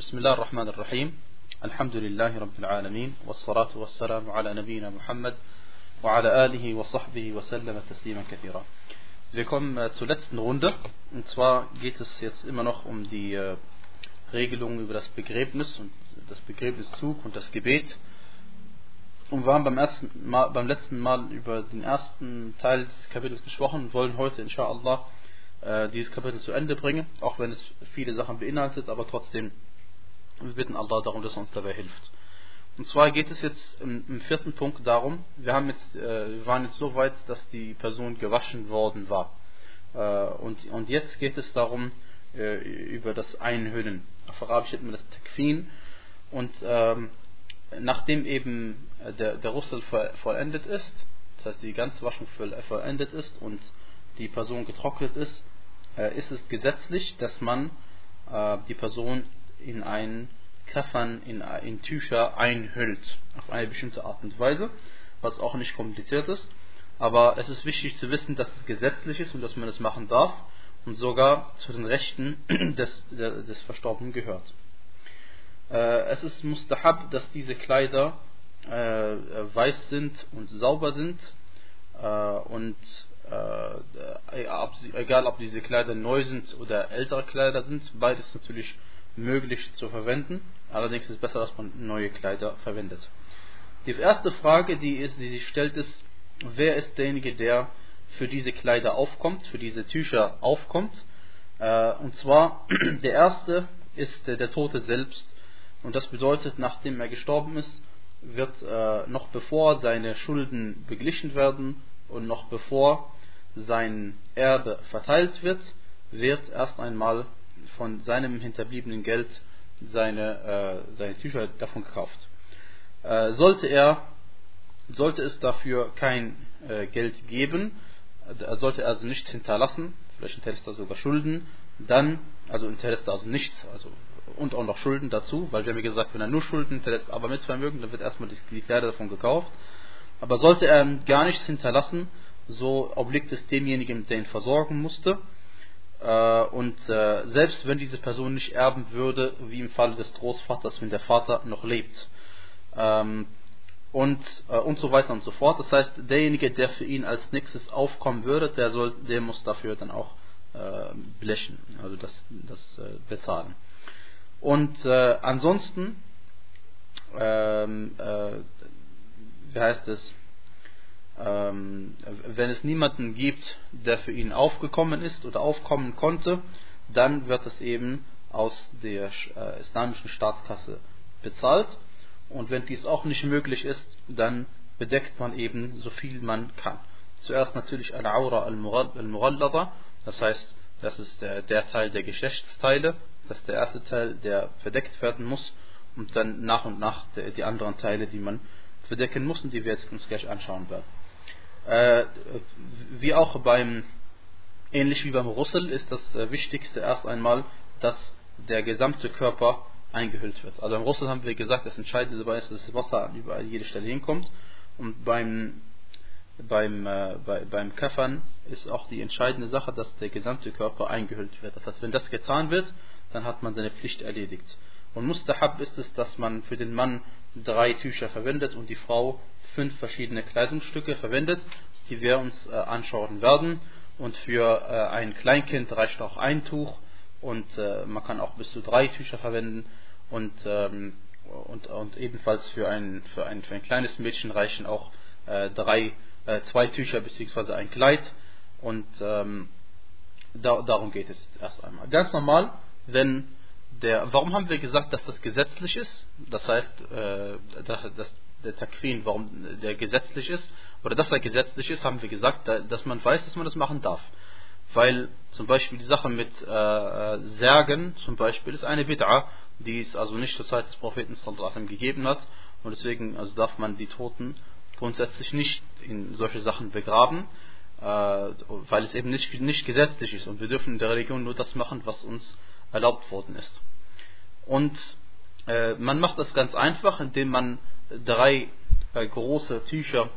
بسم الله الرحمن الرحيم الحمد لله رب العالمين والصلاة والسلام على نبينا محمد وعلى آله وصحبه وسلم تسليما كثيرا Wir kommen äh, zur letzten Runde und zwar geht es jetzt immer noch um die äh, Regelungen über das Begräbnis und das Begräbniszug und das Gebet. Und wir haben beim, ersten Mal, beim letzten Mal über den ersten Teil des Kapitels gesprochen und wollen heute inshallah äh, dieses Kapitel zu Ende bringen, auch wenn es viele Sachen beinhaltet, aber trotzdem wir bitten Allah darum, dass er uns dabei hilft. Und zwar geht es jetzt im, im vierten Punkt darum, wir, haben jetzt, äh, wir waren jetzt so weit, dass die Person gewaschen worden war. Äh, und, und jetzt geht es darum, äh, über das Einhüllen. Auf Arabisch nennt man das Takfin. Und ähm, nachdem eben der, der Russel vollendet ist, das heißt die ganze Waschung vollendet ist und die Person getrocknet ist, äh, ist es gesetzlich, dass man äh, die Person in einen Kaffern, in, in Tücher einhüllt. Auf eine bestimmte Art und Weise, was auch nicht kompliziert ist. Aber es ist wichtig zu wissen, dass es gesetzlich ist und dass man es machen darf und sogar zu den Rechten des, des Verstorbenen gehört. Äh, es ist mustahab, dass diese Kleider äh, weiß sind und sauber sind äh, und egal ob diese Kleider neu sind oder ältere Kleider sind, beides natürlich möglich zu verwenden. Allerdings ist es besser, dass man neue Kleider verwendet. Die erste Frage, die, ist, die sich stellt, ist, wer ist derjenige, der für diese Kleider aufkommt, für diese Tücher aufkommt? Äh, und zwar, der erste ist der, der Tote selbst. Und das bedeutet, nachdem er gestorben ist, wird äh, noch bevor seine Schulden beglichen werden und noch bevor sein Erbe verteilt wird, wird erst einmal von seinem hinterbliebenen Geld seine, äh, seine Tücher davon gekauft. Äh, sollte er, sollte es dafür kein äh, Geld geben, äh, sollte er also nichts hinterlassen, vielleicht hinterlässt er sogar Schulden, dann, also hinterlässt er also nichts, also und auch noch Schulden dazu, weil wir haben ja gesagt, wenn er nur Schulden hinterlässt, aber mit Vermögen, dann wird erstmal die Kleider davon gekauft. Aber sollte er gar nichts hinterlassen, so obliegt es demjenigen, der ihn versorgen musste. Äh, und äh, selbst wenn diese Person nicht erben würde, wie im Falle des Großvaters, wenn der Vater noch lebt. Ähm, und, äh, und so weiter und so fort. Das heißt, derjenige, der für ihn als nächstes aufkommen würde, der, soll, der muss dafür dann auch blechen, also das, das bezahlen. Und ansonsten, ähm, wie heißt es, wenn es niemanden gibt, der für ihn aufgekommen ist oder aufkommen konnte, dann wird es eben aus der äh, islamischen Staatskasse bezahlt. Und wenn dies auch nicht möglich ist, dann bedeckt man eben so viel man kann. Zuerst natürlich Al-Aura Al-Mughallada, das heißt, das ist der, der Teil der Geschlechtsteile, das ist der erste Teil, der verdeckt werden muss, und dann nach und nach die anderen Teile, die man verdecken muss und die wir jetzt uns gleich anschauen werden. Äh, wie auch beim, ähnlich wie beim Russel, ist das äh, Wichtigste erst einmal, dass der gesamte Körper eingehüllt wird. Also beim Russel haben wir gesagt, das Entscheidende dabei ist, dass das Wasser an überall jede Stelle hinkommt. Und beim, beim, äh, bei, beim Kaffern ist auch die entscheidende Sache, dass der gesamte Körper eingehüllt wird. Das heißt, wenn das getan wird, dann hat man seine Pflicht erledigt. Und Mustahab ist es, dass man für den Mann drei Tücher verwendet und die Frau fünf verschiedene Kleidungsstücke verwendet, die wir uns äh, anschauen werden. Und für äh, ein Kleinkind reicht auch ein Tuch und äh, man kann auch bis zu drei Tücher verwenden und, ähm, und, und ebenfalls für ein, für, ein, für ein kleines Mädchen reichen auch äh, drei, äh, zwei Tücher bzw. ein Kleid und ähm, da, darum geht es erst einmal. Ganz normal, wenn der, warum haben wir gesagt, dass das gesetzlich ist? Das heißt, äh, dass, dass der Takfin, warum der gesetzlich ist, oder dass er gesetzlich ist, haben wir gesagt, dass man weiß, dass man das machen darf. Weil zum Beispiel die Sache mit äh, äh Särgen zum Beispiel ist eine Bid'a, die es also nicht zur Zeit des Propheten sallallahu gegeben hat und deswegen also darf man die Toten grundsätzlich nicht in solche Sachen begraben, äh, weil es eben nicht, nicht gesetzlich ist und wir dürfen in der Religion nur das machen, was uns erlaubt worden ist. Und äh, man macht das ganz einfach, indem man drei äh, große Tücher,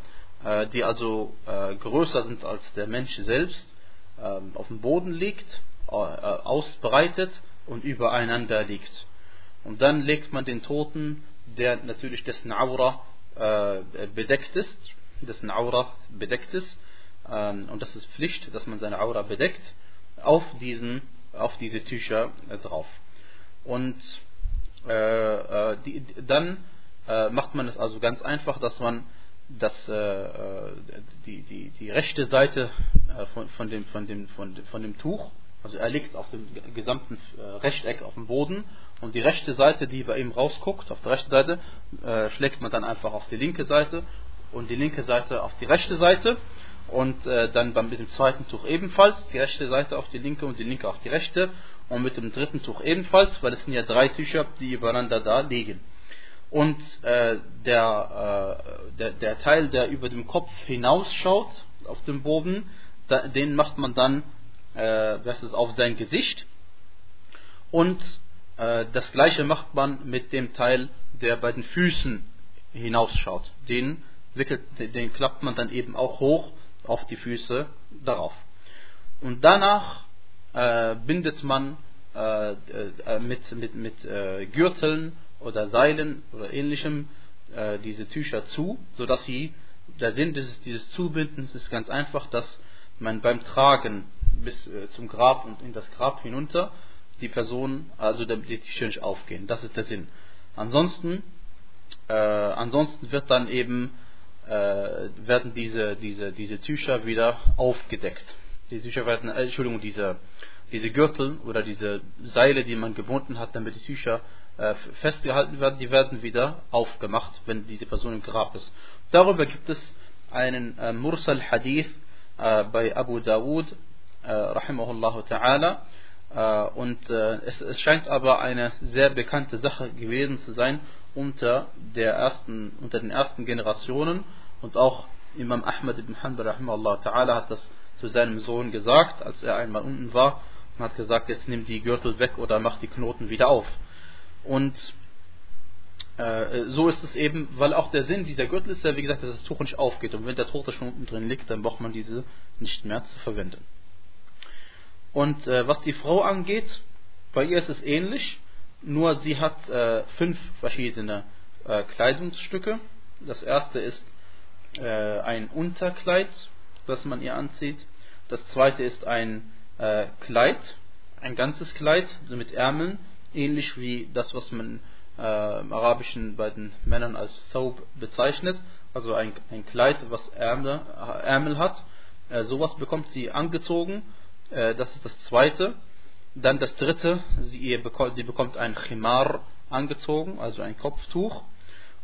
äh, die also äh, größer sind als der Mensch selbst, ähm, auf dem Boden liegt, äh, ausbreitet und übereinander liegt. Und dann legt man den Toten, der natürlich dessen Aura äh, bedeckt ist, dessen Aura bedeckt ist, ähm, und das ist Pflicht, dass man seine Aura bedeckt, auf, diesen, auf diese Tücher äh, drauf. Und äh, die, dann äh, macht man es also ganz einfach, dass man das, äh, die, die, die rechte Seite von, von, dem, von, dem, von, von dem Tuch also er liegt auf dem gesamten äh, Rechteck auf dem Boden und die rechte Seite, die bei ihm rausguckt, auf der rechten Seite, äh, schlägt man dann einfach auf die linke Seite und die linke Seite auf die rechte Seite und äh, dann mit dem zweiten Tuch ebenfalls die rechte Seite auf die linke und die linke auf die rechte und mit dem dritten Tuch ebenfalls, weil es sind ja drei Tücher, die übereinander da liegen. Und äh, der, äh, der, der Teil, der über dem Kopf hinausschaut auf dem Boden, da, den macht man dann äh, das ist auf sein Gesicht. Und äh, das gleiche macht man mit dem Teil, der bei den Füßen hinausschaut. Den, wickelt, den klappt man dann eben auch hoch auf die Füße darauf. Und danach äh, bindet man äh, äh mit, mit, mit Gürteln oder Seilen oder ähnlichem äh, diese Tücher zu, sodass sie, der Sinn dieses, dieses Zubindens ist ganz einfach, dass man beim Tragen bis äh, zum Grab und in das Grab hinunter die Person, also die Tücher nicht aufgehen. Das ist der Sinn. Ansonsten, äh, ansonsten wird dann eben äh, werden diese, diese, diese Tücher wieder aufgedeckt. Die Tücher werden, äh, Entschuldigung, diese, diese Gürtel oder diese Seile, die man gebunden hat, damit die Tücher äh, festgehalten werden, die werden wieder aufgemacht, wenn diese Person im Grab ist. Darüber gibt es einen äh, Mursal Hadith äh, bei Abu Dawud, äh, rahimahullah ta'ala. Äh, und äh, es, es scheint aber eine sehr bekannte Sache gewesen zu sein unter, der ersten, unter den ersten Generationen und auch Imam Ahmad ibn Hanbal rahimahullah ta'ala hat das zu seinem Sohn gesagt, als er einmal unten war und hat gesagt, jetzt nimm die Gürtel weg oder mach die Knoten wieder auf. Und äh, so ist es eben, weil auch der Sinn dieser Gürtel ist ja, wie gesagt, dass das Tuch nicht aufgeht. Und wenn der Tote schon unten drin liegt, dann braucht man diese nicht mehr zu verwenden. Und äh, was die Frau angeht, bei ihr ist es ähnlich, nur sie hat äh, fünf verschiedene äh, Kleidungsstücke. Das erste ist äh, ein Unterkleid, das man ihr anzieht. Das zweite ist ein äh, Kleid, ein ganzes Kleid also mit Ärmeln, ähnlich wie das, was man äh, im Arabischen bei den Männern als Thawb bezeichnet, also ein, ein Kleid, was Ärmel, Ärmel hat. Äh, sowas bekommt sie angezogen, äh, das ist das zweite. Dann das dritte, sie, bekommt, sie bekommt ein Chimar angezogen, also ein Kopftuch.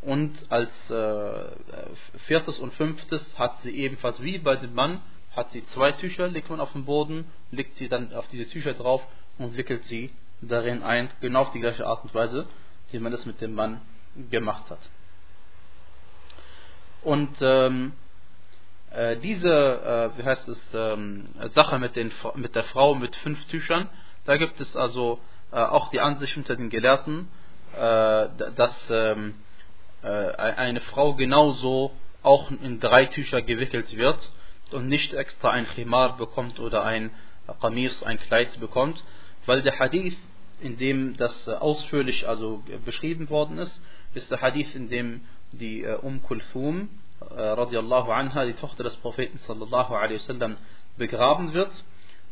Und als äh, viertes und fünftes hat sie ebenfalls wie bei dem Mann, hat sie zwei Tücher, legt man auf den Boden, legt sie dann auf diese Tücher drauf und wickelt sie darin ein, genau auf die gleiche Art und Weise wie man das mit dem Mann gemacht hat. Und ähm, äh, diese, äh, wie heißt es, ähm, Sache mit, den, mit der Frau mit fünf Tüchern, da gibt es also äh, auch die Ansicht unter den Gelehrten, äh, dass ähm, äh, eine Frau genauso auch in drei Tücher gewickelt wird und nicht extra ein Khimar bekommt oder ein Qamis, ein Kleid bekommt, weil der Hadith in dem das ausführlich also beschrieben worden ist, ist der Hadith, in dem die äh, Umm Kulthum äh, radiallahu anha, die Tochter des Propheten sallallahu alaihi wasallam, begraben wird.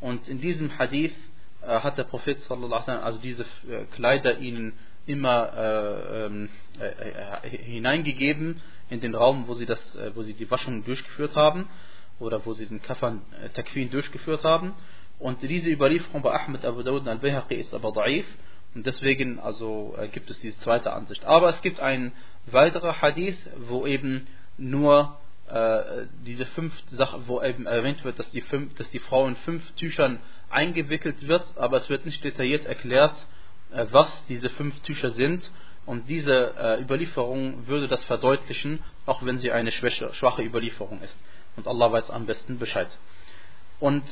Und in diesem Hadith äh, hat der Prophet sallallahu alaihi wasallam also diese äh, Kleider ihnen immer äh, ähm, äh, hineingegeben in den Raum, wo sie das, wo sie die Waschung durchgeführt haben oder wo sie den Kafan Takwin durchgeführt haben. Und diese Überlieferung bei Ahmed Abu Dawud Al-Bayhaqi ist aber da'if. Und deswegen also äh, gibt es diese zweite Ansicht. Aber es gibt ein weiterer Hadith, wo eben nur äh, diese fünf Sachen, wo eben erwähnt wird, dass die, fünf, dass die Frau in fünf Tüchern eingewickelt wird, aber es wird nicht detailliert erklärt, äh, was diese fünf Tücher sind. Und diese äh, Überlieferung würde das verdeutlichen, auch wenn sie eine schwache Überlieferung ist. Und Allah weiß am besten Bescheid. Und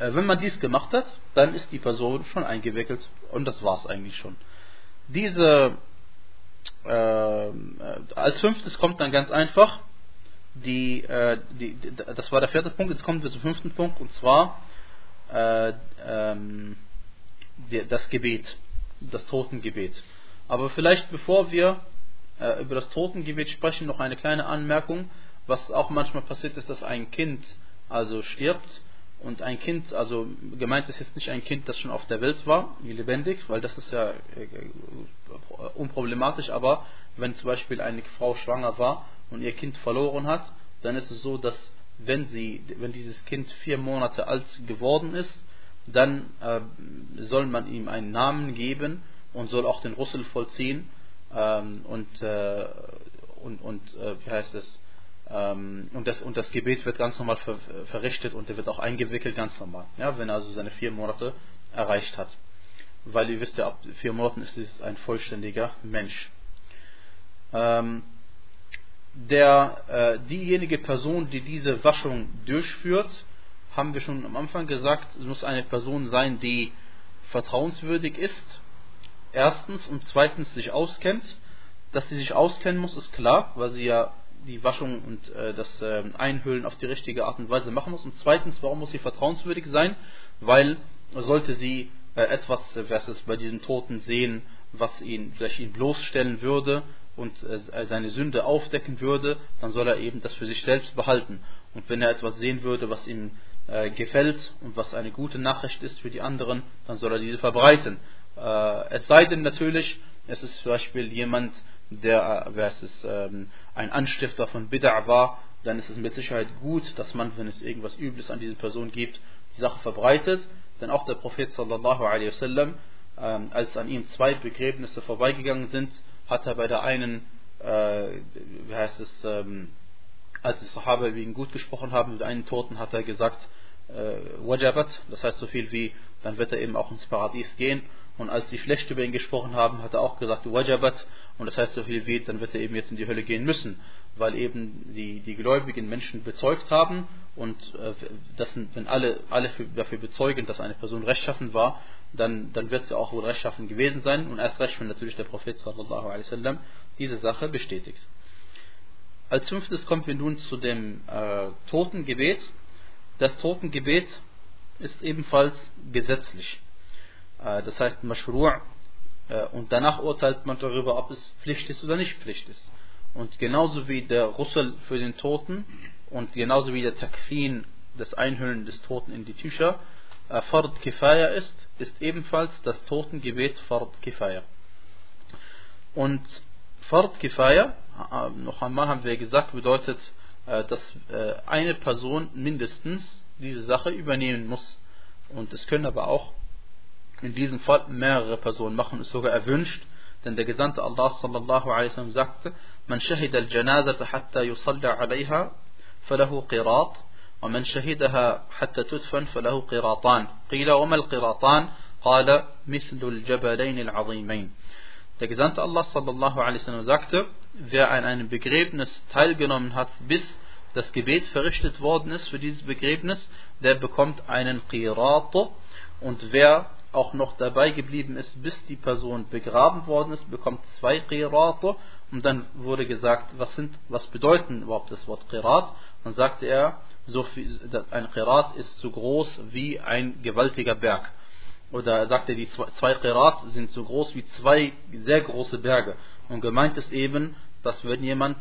äh, wenn man dies gemacht hat, dann ist die Person schon eingewickelt und das war es eigentlich schon. Diese, äh, als fünftes kommt dann ganz einfach, die, äh, die, das war der vierte Punkt, jetzt kommen wir zum fünften Punkt und zwar äh, ähm, die, das Gebet. das Totengebet. Aber vielleicht bevor wir äh, über das Totengebet sprechen, noch eine kleine Anmerkung. Was auch manchmal passiert ist, dass ein Kind also stirbt und ein Kind, also gemeint ist jetzt nicht ein Kind, das schon auf der Welt war, lebendig, weil das ist ja äh, unproblematisch, aber wenn zum Beispiel eine Frau schwanger war und ihr Kind verloren hat, dann ist es so, dass wenn sie, wenn dieses Kind vier Monate alt geworden ist, dann äh, soll man ihm einen Namen geben und soll auch den Rüssel vollziehen ähm, und, äh, und, und äh, wie heißt es? Ähm, und, das, und das Gebet wird ganz normal ver, verrichtet und er wird auch eingewickelt, ganz normal, ja, wenn er also seine vier Monate erreicht hat. Weil ihr wisst ja, ab vier Monaten ist es ein vollständiger Mensch. Ähm, der, äh, diejenige Person, die diese Waschung durchführt, haben wir schon am Anfang gesagt, es muss eine Person sein, die vertrauenswürdig ist, erstens und zweitens sich auskennt. Dass sie sich auskennen muss, ist klar, weil sie ja die Waschung und äh, das äh, Einhüllen auf die richtige Art und Weise machen muss. Und zweitens, warum muss sie vertrauenswürdig sein? Weil sollte sie äh, etwas, was es bei diesem Toten sehen, was ihn vielleicht ihn bloßstellen würde und äh, seine Sünde aufdecken würde, dann soll er eben das für sich selbst behalten. Und wenn er etwas sehen würde, was ihm äh, gefällt und was eine gute Nachricht ist für die anderen, dann soll er diese verbreiten. Äh, es sei denn natürlich, es ist zum Beispiel jemand, der äh, wer es ähm, ein Anstifter von Bid'a war, dann ist es mit Sicherheit gut, dass man, wenn es irgendwas Übles an diese Person gibt, die Sache verbreitet. Denn auch der Prophet sallallahu alaihi wasallam, ähm, als an ihm zwei Begräbnisse vorbeigegangen sind, hat er bei der einen, äh, wie heißt es, ähm, als die Sahaba ihn gut gesprochen haben, mit einem Toten hat er gesagt, äh, Wajabat, das heißt so viel wie, dann wird er eben auch ins Paradies gehen. Und als sie schlecht über ihn gesprochen haben, hat er auch gesagt, Wajabat. Und das heißt so viel wie, dann wird er eben jetzt in die Hölle gehen müssen. Weil eben die, die gläubigen Menschen bezeugt haben. Und äh, das, wenn alle, alle für, dafür bezeugen, dass eine Person rechtschaffen war, dann, dann wird sie auch wohl rechtschaffen gewesen sein. Und erst recht, wenn natürlich der Prophet sallallahu alaihi wasallam diese Sache bestätigt. Als fünftes kommen wir nun zu dem äh, Totengebet. Das Totengebet ist ebenfalls gesetzlich. Äh, das heißt Mashru' äh, und danach urteilt man darüber, ob es Pflicht ist oder nicht Pflicht ist. Und genauso wie der Russel für den Toten und genauso wie der Takfin, das Einhüllen des Toten in die Tücher, äh, Fard Kifaya ist, ist ebenfalls das Totengebet Fard Kifaya. Und Fard Kifaya, noch einmal haben wir gesagt, bedeutet, dass eine Person mindestens diese Sache übernehmen muss. Und es können aber auch in diesem Fall mehrere Personen machen es sogar erwünscht, denn der Gesandte Allah sallallahu alaihi wasallam sagte: "Man shahida al-janazata hatta yusalla 'alayha, falahu qirat, wa man shahidaha hatta tudfan falahu qiratan." Qila wa mal qiratan? Qala mithlu al-jabalayn al-'azimayn. Der Gesandte Allah sallallahu alaihi wasallam sagte: Wer an einem Begräbnis teilgenommen hat, bis das Gebet verrichtet worden ist für dieses Begräbnis, der bekommt einen Qirat und wer auch noch dabei geblieben ist, bis die Person begraben worden ist, bekommt zwei Qirate. Und dann wurde gesagt, was, sind, was bedeuten überhaupt das Wort Qirat? Dann sagte er, so viel, ein Qirat ist so groß wie ein gewaltiger Berg. Oder er sagte, die zwei Qirat sind so groß wie zwei sehr große Berge. Und gemeint ist eben, dass wenn jemand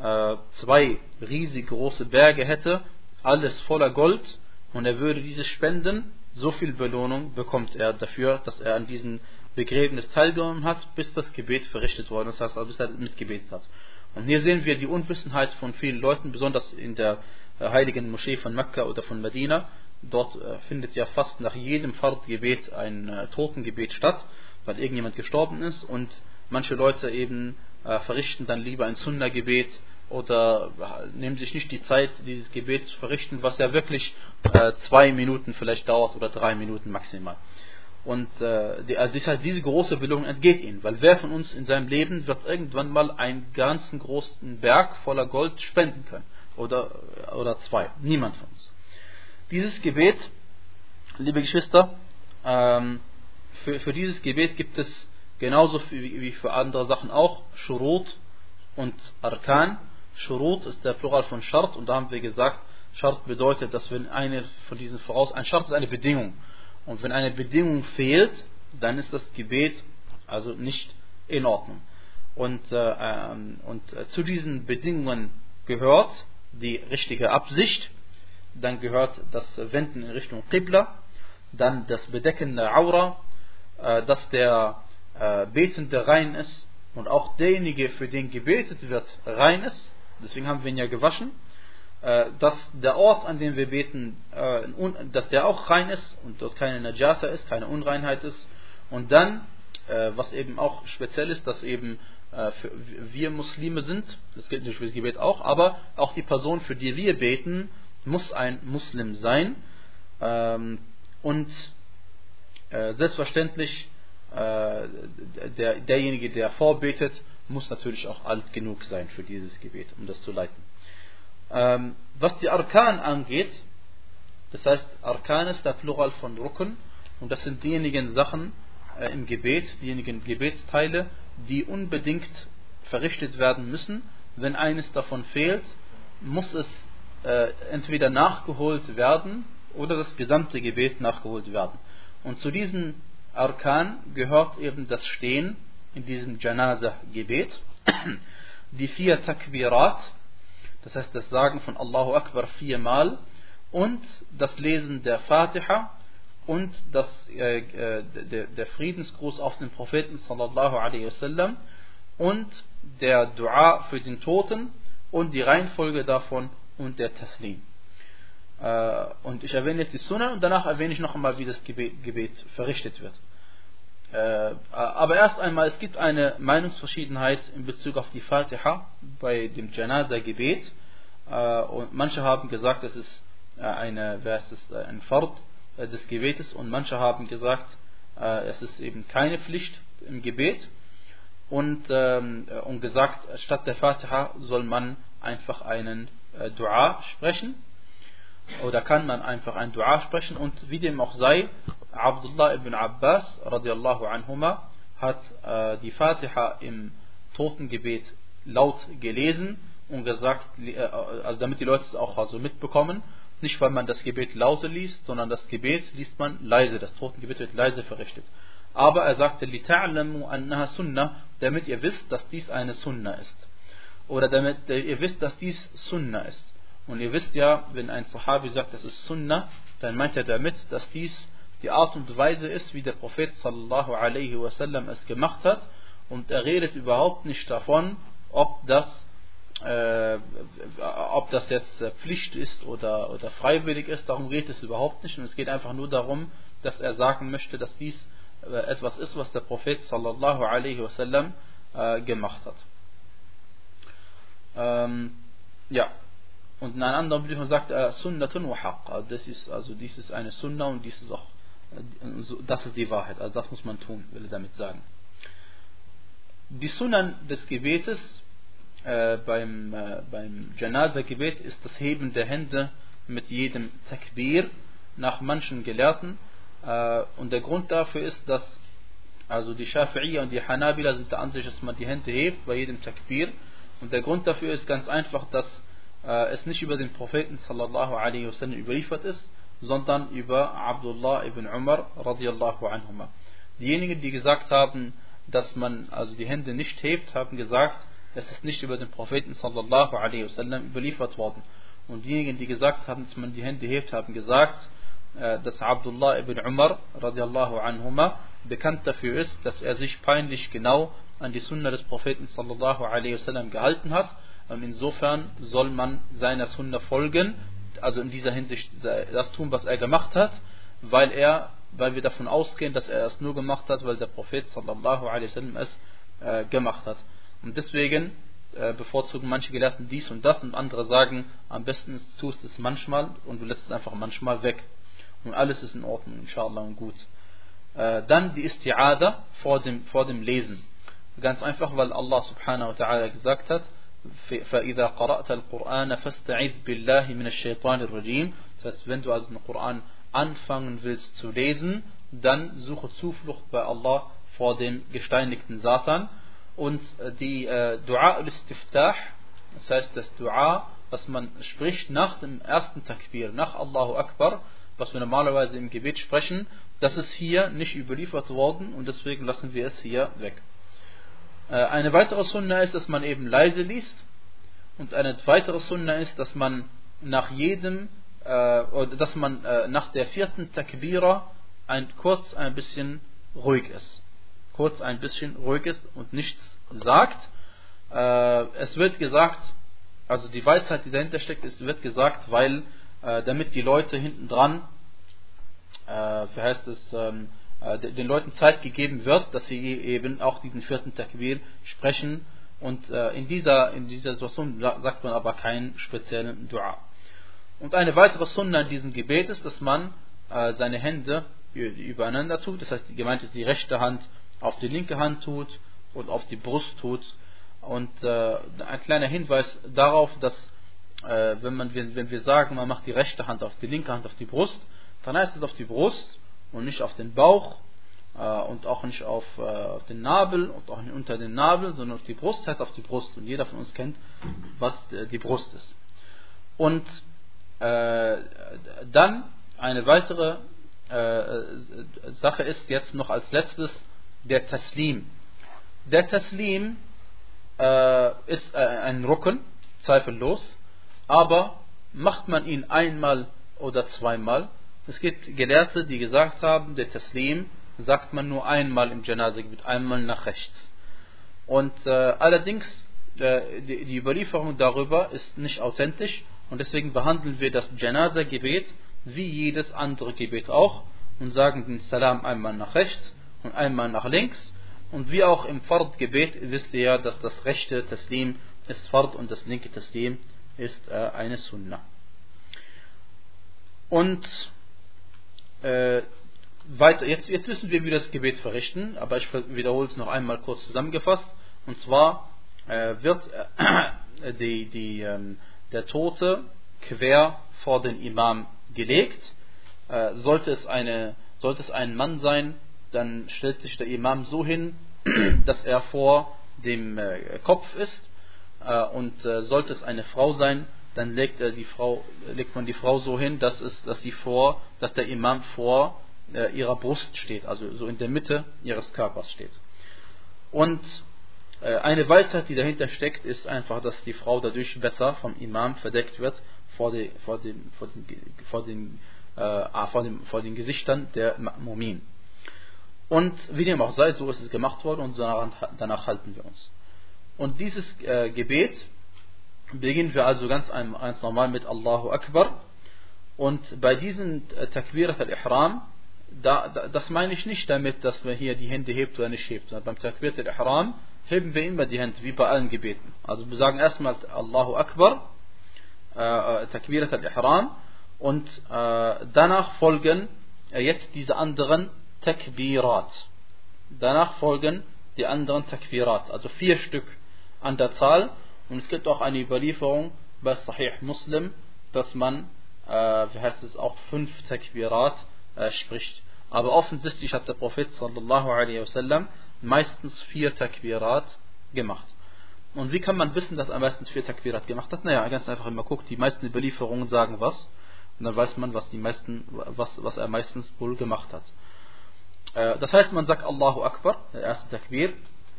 äh, zwei riesig große Berge hätte, alles voller Gold, und er würde diese spenden, so viel Belohnung bekommt er dafür, dass er an diesem Begräbnis teilgenommen hat, bis das Gebet verrichtet worden ist, also bis er mitgebetet hat. Und hier sehen wir die Unwissenheit von vielen Leuten, besonders in der äh, heiligen Moschee von Mekka oder von Medina. Dort äh, findet ja fast nach jedem Fahrtgebet ein äh, Totengebet statt, weil irgendjemand gestorben ist und manche Leute eben verrichten dann lieber ein Sunna-Gebet oder nehmen sich nicht die Zeit, dieses Gebet zu verrichten, was ja wirklich äh, zwei Minuten vielleicht dauert oder drei Minuten maximal. Und äh, die, also das diese große Belohnung entgeht ihnen, weil wer von uns in seinem Leben wird irgendwann mal einen ganzen großen Berg voller Gold spenden können? Oder, oder zwei. Niemand von uns. Dieses Gebet, liebe Geschwister, ähm, für, für dieses Gebet gibt es genauso wie, wie für andere Sachen auch Shurut und Arkan Shurut ist der Plural von Shart und da haben wir gesagt, Shart bedeutet, dass wenn eine von diesen voraus, ein Shart ist eine Bedingung und wenn eine Bedingung fehlt, dann ist das Gebet Also nicht in Ordnung. Und, äh, ähm, und äh, zu diesen Bedingungen gehört die richtige Absicht, dann gehört das Wenden in Richtung Qibla, dann das Bedecken der Aura, äh, dass der äh, Betende rein ist und auch derjenige, für den gebetet wird, rein ist. Deswegen haben wir ihn ja gewaschen. Äh, dass der Ort, an dem wir beten, äh, dass der auch rein ist und dort keine Najasa ist, keine Unreinheit ist. Und dann, äh, was eben auch speziell ist, dass eben wir Muslime sind, das gilt natürlich für das Gebet auch, aber auch die Person, für die wir beten, muss ein Muslim sein. Ähm, und selbstverständlich, der, derjenige, der vorbetet, muss natürlich auch alt genug sein für dieses Gebet, um das zu leiten. Ähm, was die Arkan angeht, das heißt, Arkan ist der Plural von Rukun und das sind diejenigen Sachen äh, im Gebet, diejenigen Gebetsteile, die unbedingt verrichtet werden müssen. Wenn eines davon fehlt, muss es äh, entweder nachgeholt werden oder das gesamte Gebet nachgeholt werden. Und zu diesen Arkan gehört eben das Stehen in diesem Janazah-Gebet, die vier Takbirat, das heißt das Sagen von Allahu Akbar viermal und das Lesen der Fatiha und das, äh, äh, der, der, Friedensgruß auf den Propheten sallallahu alaihi wasallam und der Dua für den Toten und die Reihenfolge davon und der Taslim. Äh, und ich erwähne jetzt die Sunnah und danach erwähne ich noch einmal, wie das Gebet, Gebet verrichtet wird. Äh, aber erst einmal, es gibt eine Meinungsverschiedenheit in Bezug auf die Fatiha bei dem Janaza-Gebet. Äh, und manche haben gesagt, es ist äh, eine, wer ist es, ein Fard des Gebetes und manche haben gesagt, es ist eben keine Pflicht im Gebet. Und, ähm, und gesagt, statt der Fatiha soll man einfach einen Dua sprechen oder kann man einfach ein Dua sprechen und wie dem auch sei, Abdullah ibn Abbas radiallahu anhuma hat äh, die Fatiha im Totengebet laut gelesen und gesagt, äh, also damit die Leute es auch also mitbekommen, nicht weil man das Gebet laute liest, sondern das Gebet liest man leise, das Totengebet wird leise verrichtet. Aber er sagte, annaha sunnah, damit ihr wisst, dass dies eine Sunna ist. Oder damit ihr wisst, dass dies Sunna ist. Und ihr wisst ja, wenn ein Sahabi sagt, das ist Sunnah, dann meint er damit, dass dies die Art und Weise ist, wie der Prophet sallallahu alaihi wasallam es gemacht hat. Und er redet überhaupt nicht davon, ob das, äh, ob das jetzt Pflicht ist oder, oder freiwillig ist. Darum geht es überhaupt nicht. Und es geht einfach nur darum, dass er sagen möchte, dass dies äh, etwas ist, was der Prophet sallallahu alaihi wasallam äh, gemacht hat. Ähm, ja, und in einem anderen Brief sagt er Sunnatun wa Haqq. Das ist, also dies ist eine Sunna und dies ist auch, das ist die Wahrheit. Also das muss man tun, will er damit sagen. Die Sunnan des Gebetes äh, beim, äh, beim Janaza-Gebet ist das Heben der Hände mit jedem Takbir nach manchen Gelehrten. Äh, und der Grund dafür ist, dass also die Shafi'iyya und die Hanabila sind der Ansicht, dass man die Hände hebt bei jedem Takbir. Und der Grund dafür ist ganz einfach, dass es nicht über den Propheten sallallahu alaihi wasallam überliefert ist, sondern über Abdullah ibn Umar radiallahu anhuma. Diejenigen, die gesagt haben, dass man also die Hände nicht hebt, haben gesagt, es ist nicht über den Propheten sallallahu alaihi wasallam überliefert worden. Und diejenigen, die gesagt haben, dass man die Hände hebt, haben gesagt, äh, dass Abdullah ibn Umar radiallahu anhuma bekannt dafür ist, dass er sich peinlich genau an die Sunna des Propheten sallallahu alaihi wasallam gehalten hat insofern soll man seiner Sunna folgen, also in dieser Hinsicht das tun, was er gemacht hat, weil er, weil wir davon ausgehen, dass er es nur gemacht hat, weil der Prophet sallallahu alaihi wasallam es äh, gemacht hat. Und deswegen äh, bevorzugen manche Gelehrten dies und das und andere sagen, am besten tust du es manchmal und du lässt es einfach manchmal weg. Und alles ist in Ordnung, inshallah und gut. Äh, dann die Isti'ada vor dem, vor dem Lesen. Ganz einfach, weil Allah subhanahu wa ta'ala gesagt hat, فإذا قرأت القرآن فاستعذ بالله من الشيطان الرجيم das heißt wenn du also den Koran anfangen willst zu lesen dann suche Zuflucht bei Allah vor dem gesteinigten Satan und die äh, Dua al-Istiftah das heißt das Dua was man spricht nach dem ersten Takbir nach Allahu Akbar was wir normalerweise im Gebet sprechen, das ist hier nicht überliefert worden und deswegen lassen wir es hier weg. Äh, eine weitere Sunna ist, dass man eben leise liest und eine weitere Sunna ist, dass man nach jedem, äh, dass man äh, nach der vierten Takbira ein, kurz ein bisschen ruhig ist. Kurz ein bisschen ruhig ist und nichts sagt. Äh, es wird gesagt, also die Weisheit, die dahinter steckt, ist, wird gesagt, weil äh, damit die Leute hinten dran, äh, wie heißt es, ähm, äh, den Leuten Zeit gegeben wird, dass sie eben auch diesen vierten Takbir sprechen. Und äh, in, dieser, in dieser Situation sagt man aber keinen speziellen Dua. Und eine weitere Sunna in diesem Gebet ist, dass man äh, seine Hände übereinander tut. Das heißt, gemeint ist, die rechte Hand auf die linke Hand tut und auf die Brust tut. Und äh, ein kleiner Hinweis darauf, dass äh, wenn, man, wenn wir sagen, man macht die rechte Hand auf die linke Hand auf die Brust, dann heißt es auf die Brust und nicht auf den Bauch äh, und auch nicht auf, äh, auf, den Nabel und auch nicht unter den Nabel, sondern auf die Brust heißt auf die Brust. Und jeder von uns kennt, was äh, die Brust ist. Und äh, dann eine weitere äh, Sache ist jetzt noch als letztes der Taslim. Der Taslim äh, ist ein Rücken, zweifellos, aber macht man ihn einmal oder zweimal, es gibt Gelehrte, die gesagt haben, der Taslim sagt man nur einmal im Janaza-Gebet, einmal nach rechts. Und äh, allerdings, äh, die, die, Überlieferung darüber ist nicht authentisch und deswegen behandeln wir das Janaza-Gebet wie jedes andere Gebet auch und sagen den Salam einmal nach rechts und einmal nach links. Und wie auch im Fard-Gebet wisst ihr ja, dass das rechte Taslim ist Fard und das linke Taslim ist äh, eine Sunnah. Und äh, weiter, jetzt, jetzt wissen wir, wie wir das Gebet verrichten, aber ich wiederhole es noch einmal kurz zusammengefasst. Und zwar äh, wird äh, die, die, ähm, der Tote quer vor den Imam gelegt. Äh, sollte, es eine, sollte es ein Mann sein, dann stellt sich der Imam so hin, dass er vor dem äh, Kopf ist. Äh, und sollte es eine Frau sein, dann legt, die Frau, legt man die Frau so hin, dass, es, dass, sie vor, dass der Imam vor äh, ihrer Brust steht, also so in der Mitte ihres Körpers steht. Und äh, eine Weisheit, die dahinter steckt, ist einfach, dass die Frau dadurch besser vom Imam verdeckt wird vor, die, vor, den, vor, den, vor, den, äh, ah, vor, den, vor den Gesichtern der Mumin. Und wie dem auch sei, so ist es gemacht worden und danach, danach halten wir uns. Und dieses äh, Gebet beginnen wir also ganz, ganz normal mit Allahu Akbar. Und bei diesen äh, Takbirat al-Ihram, da, da, das meine ich nicht damit, dass man hier die Hände hebt oder nicht hebt, sondern beim Takbirat al-Ihram heben wir immer die Hände, wie bei allen Gebeten. Also wir sagen erstmal Allahu Akbar, äh, äh Takbirat al-Ihram, und äh, danach folgen äh, jetzt diese anderen Takbirat. Danach folgen die anderen Takbirat, also vier Stück an der Zahl. Und es gibt auch eine Überlieferung bei Sahih Muslim, dass man, äh, wie heißt es, auch fünf Takbirat äh, spricht. Aber offensichtlich hat der Prophet sallallahu alaihi wasallam meistens vier Takbirat gemacht. Und wie kann man wissen, dass er meistens vier Takbirat gemacht hat? Naja, ganz einfach immer guckt, die meisten Überlieferungen sagen was. Und dann weiß man, was, die meisten, was, was er meistens wohl gemacht hat. Äh, das heißt, man sagt Allahu Akbar, der erste Takbir,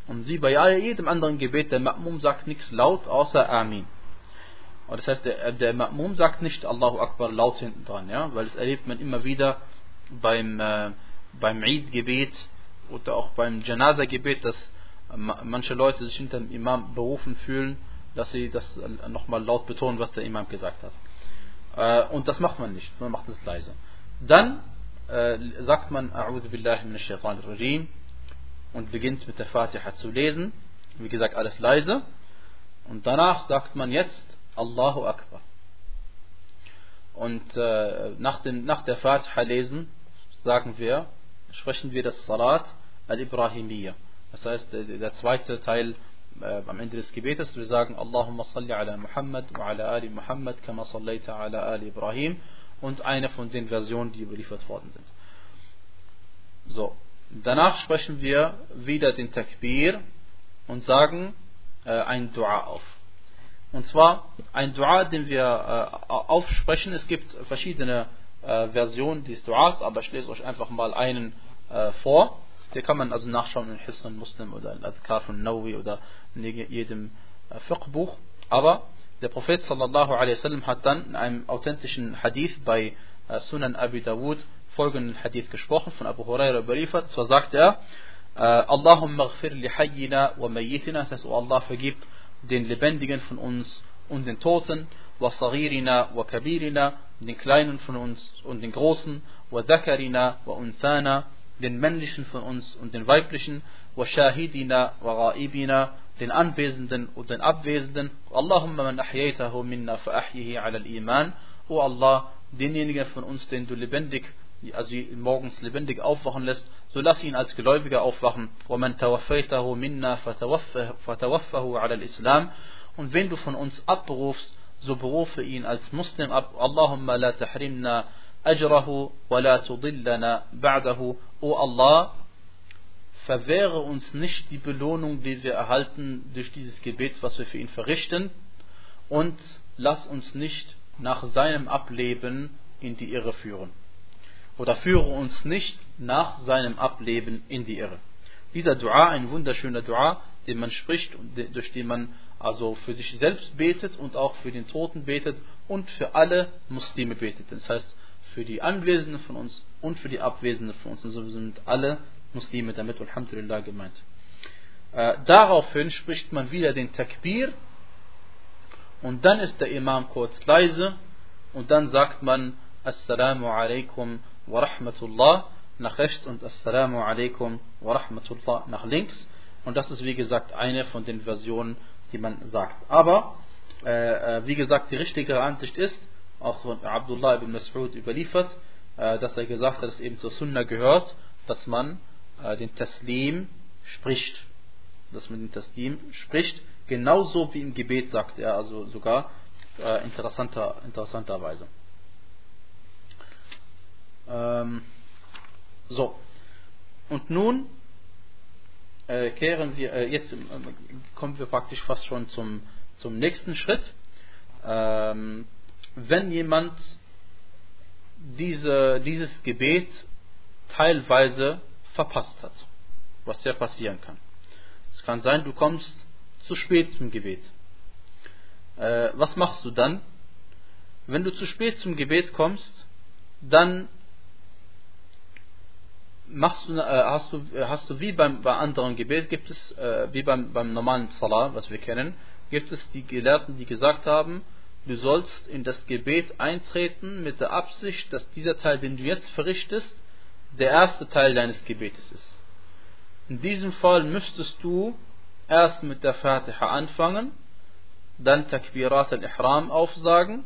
und wie bei jedem anderen Gebet, der Ma'mum sagt nichts laut außer Amin. Und das heißt, der, der Ma'mum sagt nicht Allahu Akbar laut hinten dran, ja, weil das erlebt man immer wieder beim, äh, beim Eid-Gebet oder auch beim Janaza-Gebet, dass manche Leute sich hinter dem Imam berufen fühlen, dass sie das nochmal laut betonen, was der Imam gesagt hat. Äh, und das macht man nicht, man macht es leise. Dann äh, sagt man A'udhu billahi minash shaitanir rajim und beginnt mit der Fatiha zu lesen. Wie gesagt, alles leise. Und danach sagt man jetzt Allahu Akbar. Und äh, nach, dem, nach der Fatiha lesen, sagen wir, sprechen wir das Salat al-Ibrahimiyya. Das heißt, der, der zweite Teil äh, am Ende des Gebetes, wir sagen Allahumma salli ala Muhammad wa ala ali Muhammad kama sallaita ala ali Ibrahim und eine von den Versionen, die überliefert worden sind. So, Danach sprechen wir wieder den Takbir und sagen äh, ein Dua auf. Und zwar ein Dua, den wir äh, aufsprechen. Es gibt verschiedene äh, Versionen dieses Duas, aber ich lese euch einfach mal einen äh, vor. Der kann man also nachschauen in Hisn Muslim oder in Adkar von Nawi oder in jedem äh, Fiqh-Buch. Aber der Prophet sallallahu alaihi wasallam hat dann in einem authentischen Hadith bei äh, Sunan Abi Dawud folgenden Hadith gesprochen von Abu Hurairah überliefert. Zwar sagt er, äh, Allahumma ghfir li hayyina wa mayyitina, das heißt, oh Allah vergib den Lebendigen von uns und den Toten, wa saghirina wa kabirina, den Kleinen von uns und den Großen, wa dhakarina wa unthana, den Männlichen von uns und den Weiblichen, wa shahidina wa ghaibina, den Anwesenden und den Abwesenden. Allahumma man ahyaytahu minna fa ahyihi ala al-iman. O Allah, denjenigen von uns, den du lebendig, also morgens lebendig aufwachen lässt, so lass ihn als Gläubiger aufwachen. Und wenn du von uns abberufst, so berufe ihn als Muslim ab. Allahumma la tahrimna ajrahu wa la tudillana ba'dahu. O Allah, verwehre uns nicht die Belohnung, die wir erhalten durch dieses Gebet, was wir für ihn verrichten. Und lass uns nicht nach seinem Ableben in die Irre führen. Oder führe uns nicht nach seinem Ableben in die Irre. Dieser Dua, ein wunderschöner Dua, den man spricht und durch den man also für sich selbst betet und auch für den Toten betet und für alle Muslime betet. Das heißt, für die Anwesenden von uns und für die Abwesenden von uns. Also sind alle Muslime damit, Alhamdulillah, gemeint. Äh, daraufhin spricht man wieder den Takbir und dann ist der Imam kurz leise und dann sagt man Assalamu alaikum wa rahmatullah nach rechts und Assalamu alaikum wa rahmatullah nach links. Und das ist wie gesagt eine von den Versionen, die man sagt. Aber äh, äh wie gesagt, die richtige Ansicht ist, auch von Abdullah ibn Mas'ud überliefert, äh, dass er gesagt hat, dass eben zur Sunna gehört, dass man äh, den Taslim spricht. Dass man den Taslim spricht, genauso wie im Gebet, sagt er, also sogar äh, interessanter, interessanterweise. Ähm, so, und nun äh, kehren wir, äh, jetzt äh, kommen wir praktisch fast schon zum, zum nächsten Schritt. Ähm, wenn jemand diese, dieses Gebet teilweise verpasst hat, was ja passieren kann. Es kann sein, du kommst zu spät zum Gebet. Äh, was machst du dann? Wenn du zu spät zum Gebet kommst, dann machst du, äh, hast, du, hast du wie beim, bei anderen Gebet, gibt es, äh, wie beim, beim normalen Salah, was wir kennen, gibt es die Gelehrten, die gesagt haben, du sollst in das Gebet eintreten mit der Absicht, dass dieser Teil, den du jetzt verrichtest, der erste Teil deines Gebetes ist. In diesem Fall müsstest du erst mit der Fatiha anfangen, dann Takbirat al-Ihram aufsagen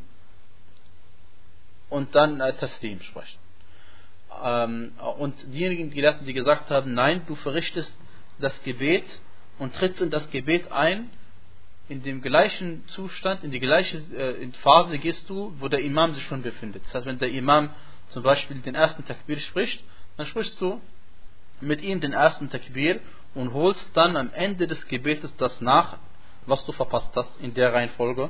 und dann äh, Taslim sprechen. Ähm, und diejenigen die Gelehrten, die gesagt haben, nein, du verrichtest das Gebet und trittst in das Gebet ein, in dem gleichen Zustand, in die gleiche äh, Phase gehst du, wo der Imam sich schon befindet. Das heißt, wenn der Imam zum Beispiel den ersten Takbir spricht, dann sprichst du mit ihm den ersten Takbir und holst dann am Ende des Gebetes das nach, was du verpasst hast, in der Reihenfolge,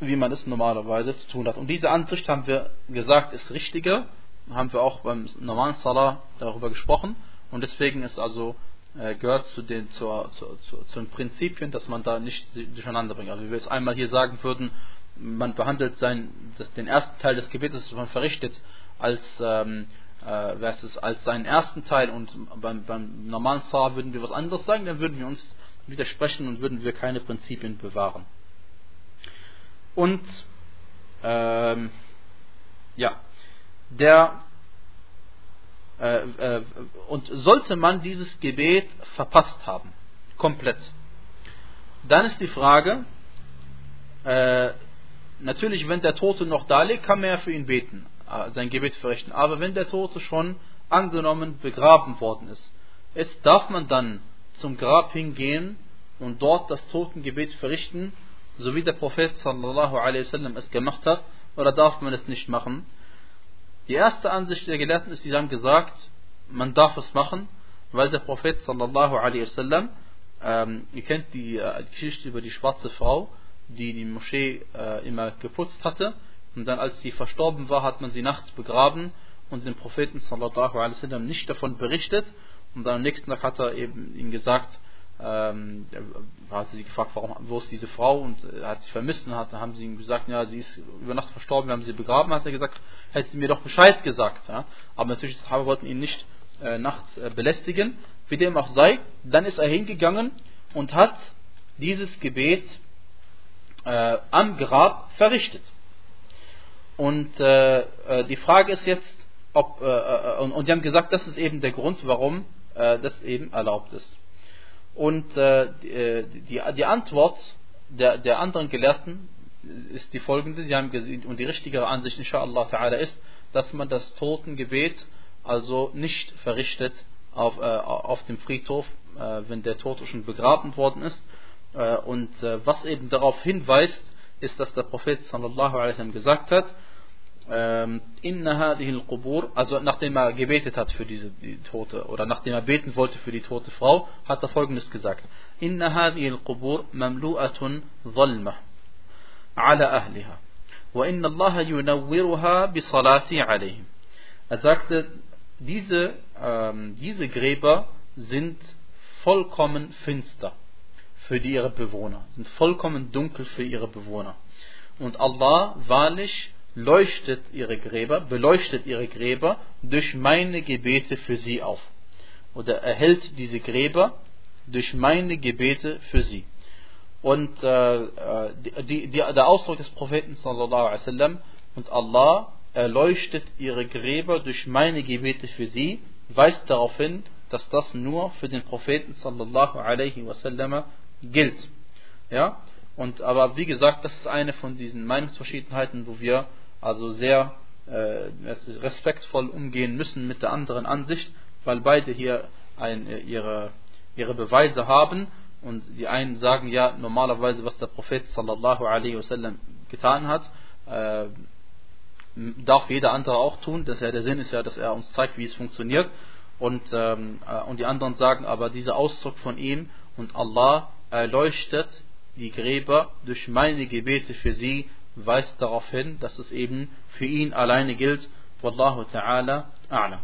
wie man es normalerweise zu tun hat. Und diese Ansicht haben wir gesagt, ist richtiger, haben wir auch beim normalen Salah darüber gesprochen und deswegen ist also äh, gehört zu den zu, zu, zu, zu, den Prinzipien, dass man da nicht durcheinander bringt. Also wie wir es einmal hier sagen würden, man behandelt sein, das, den ersten Teil des Gebetes, das man verrichtet, als ähm, äh, versus als seinen ersten Teil und beim, beim normalen Salah würden wir was anderes sagen, dann würden wir uns widersprechen und würden wir keine Prinzipien bewahren. Und ähm, ja, der äh, äh, und sollte man dieses Gebet verpasst haben, komplett, dann ist die Frage, äh, natürlich, wenn der Tote noch da liegt, kann man ja für ihn beten, äh, sein Gebet verrichten. Aber wenn der Tote schon angenommen begraben worden ist, ist darf man dann zum Grab hingehen und dort das Totengebet verrichten, so wie der Prophet sallallahu alaihi wasallam es gemacht hat, oder darf man es nicht machen? Die erste Ansicht der Gelehrten ist, sie haben gesagt, man darf es machen, weil der Prophet sallallahu alaihi wasallam, ähm, ihr kennt die, äh, Geschichte über die schwarze Frau, die die Moschee äh, immer geputzt hatte. und dann als sie verstorben war, hat man sie nachts begraben und den Propheten sallallahu alaihi wasallam nicht davon berichtet und dann am nächsten Tag hat er eben ihnen gesagt, ähm, hat sie gefragt, warum, wo ist diese Frau und er hat sie vermisst und hat, haben sie ihm gesagt, ja, sie ist über Nacht verstorben, wir haben sie begraben, hat er gesagt, hätte sie mir doch Bescheid gesagt. Ja? Aber natürlich, die Sahaba wollten ihn nicht äh, nachts äh, belästigen. Wie dem auch sei, dann ist er hingegangen und hat dieses Gebet äh, am Grab verrichtet. Und äh, äh, die Frage ist jetzt, ob, äh, äh, und, und die haben gesagt, das ist eben der Grund, warum äh, das eben erlaubt ist. Und äh, die, die Antwort der, der anderen Gelehrten ist die folgende, sie haben gesehen, und die richtigere Ansicht, inshallah ta'ala, ist, dass man das Totengebet also nicht verrichtet auf, äh, auf dem Friedhof, äh, wenn der Tote schon begraben worden ist. Äh, und was eben darauf hinweist, ist, dass der Prophet sallallahu alaihi wasallam gesagt hat, inna hadhihi al-qubur, also nachdem er gebetet hat für diese die Tote oder nachdem er beten wollte für die tote Frau, hat er folgendes gesagt: Inna hadhihi al-qubur mamlu'atun dhalma ala ahliha wa inna Allah yunawwiruha bi. Er sagte, diese, ähm, diese Gräber sind vollkommen finster für die ihre Bewohner, sind vollkommen dunkel für ihre Bewohner. Und Allah wahrlich leuchtet ihre Gräber, beleuchtet ihre Gräber durch meine Gebete für sie auf. Oder erhält diese Gräber durch meine Gebete für sie. Und äh, äh die, die, der Ausdruck des Propheten sallallahu alaihi wasallam und Allah erleuchtet ihre Gräber durch meine Gebete für sie, weist darauf hin, dass das nur für den Propheten sallallahu alaihi wasallam gilt. Ja? Und aber wie gesagt, das ist eine von diesen Meinungsverschiedenheiten, wo wir also sehr äh, respektvoll umgehen müssen mit der anderen Ansicht, weil beide hier ein, äh, ihre, ihre Beweise haben und die einen sagen ja normalerweise, was der Prophet sallallahu alaihi wasallam getan hat, äh, darf jeder andere auch tun. Das ja, der Sinn ist ja, dass er uns zeigt, wie es funktioniert. Und, ähm, äh, und die anderen sagen aber, dieser Ausdruck von ihm und Allah erleuchtet die Gräber durch meine Gebete für sie weist darauf hin, dass es eben für ihn alleine gilt. Wallahu ta'ala a'lam.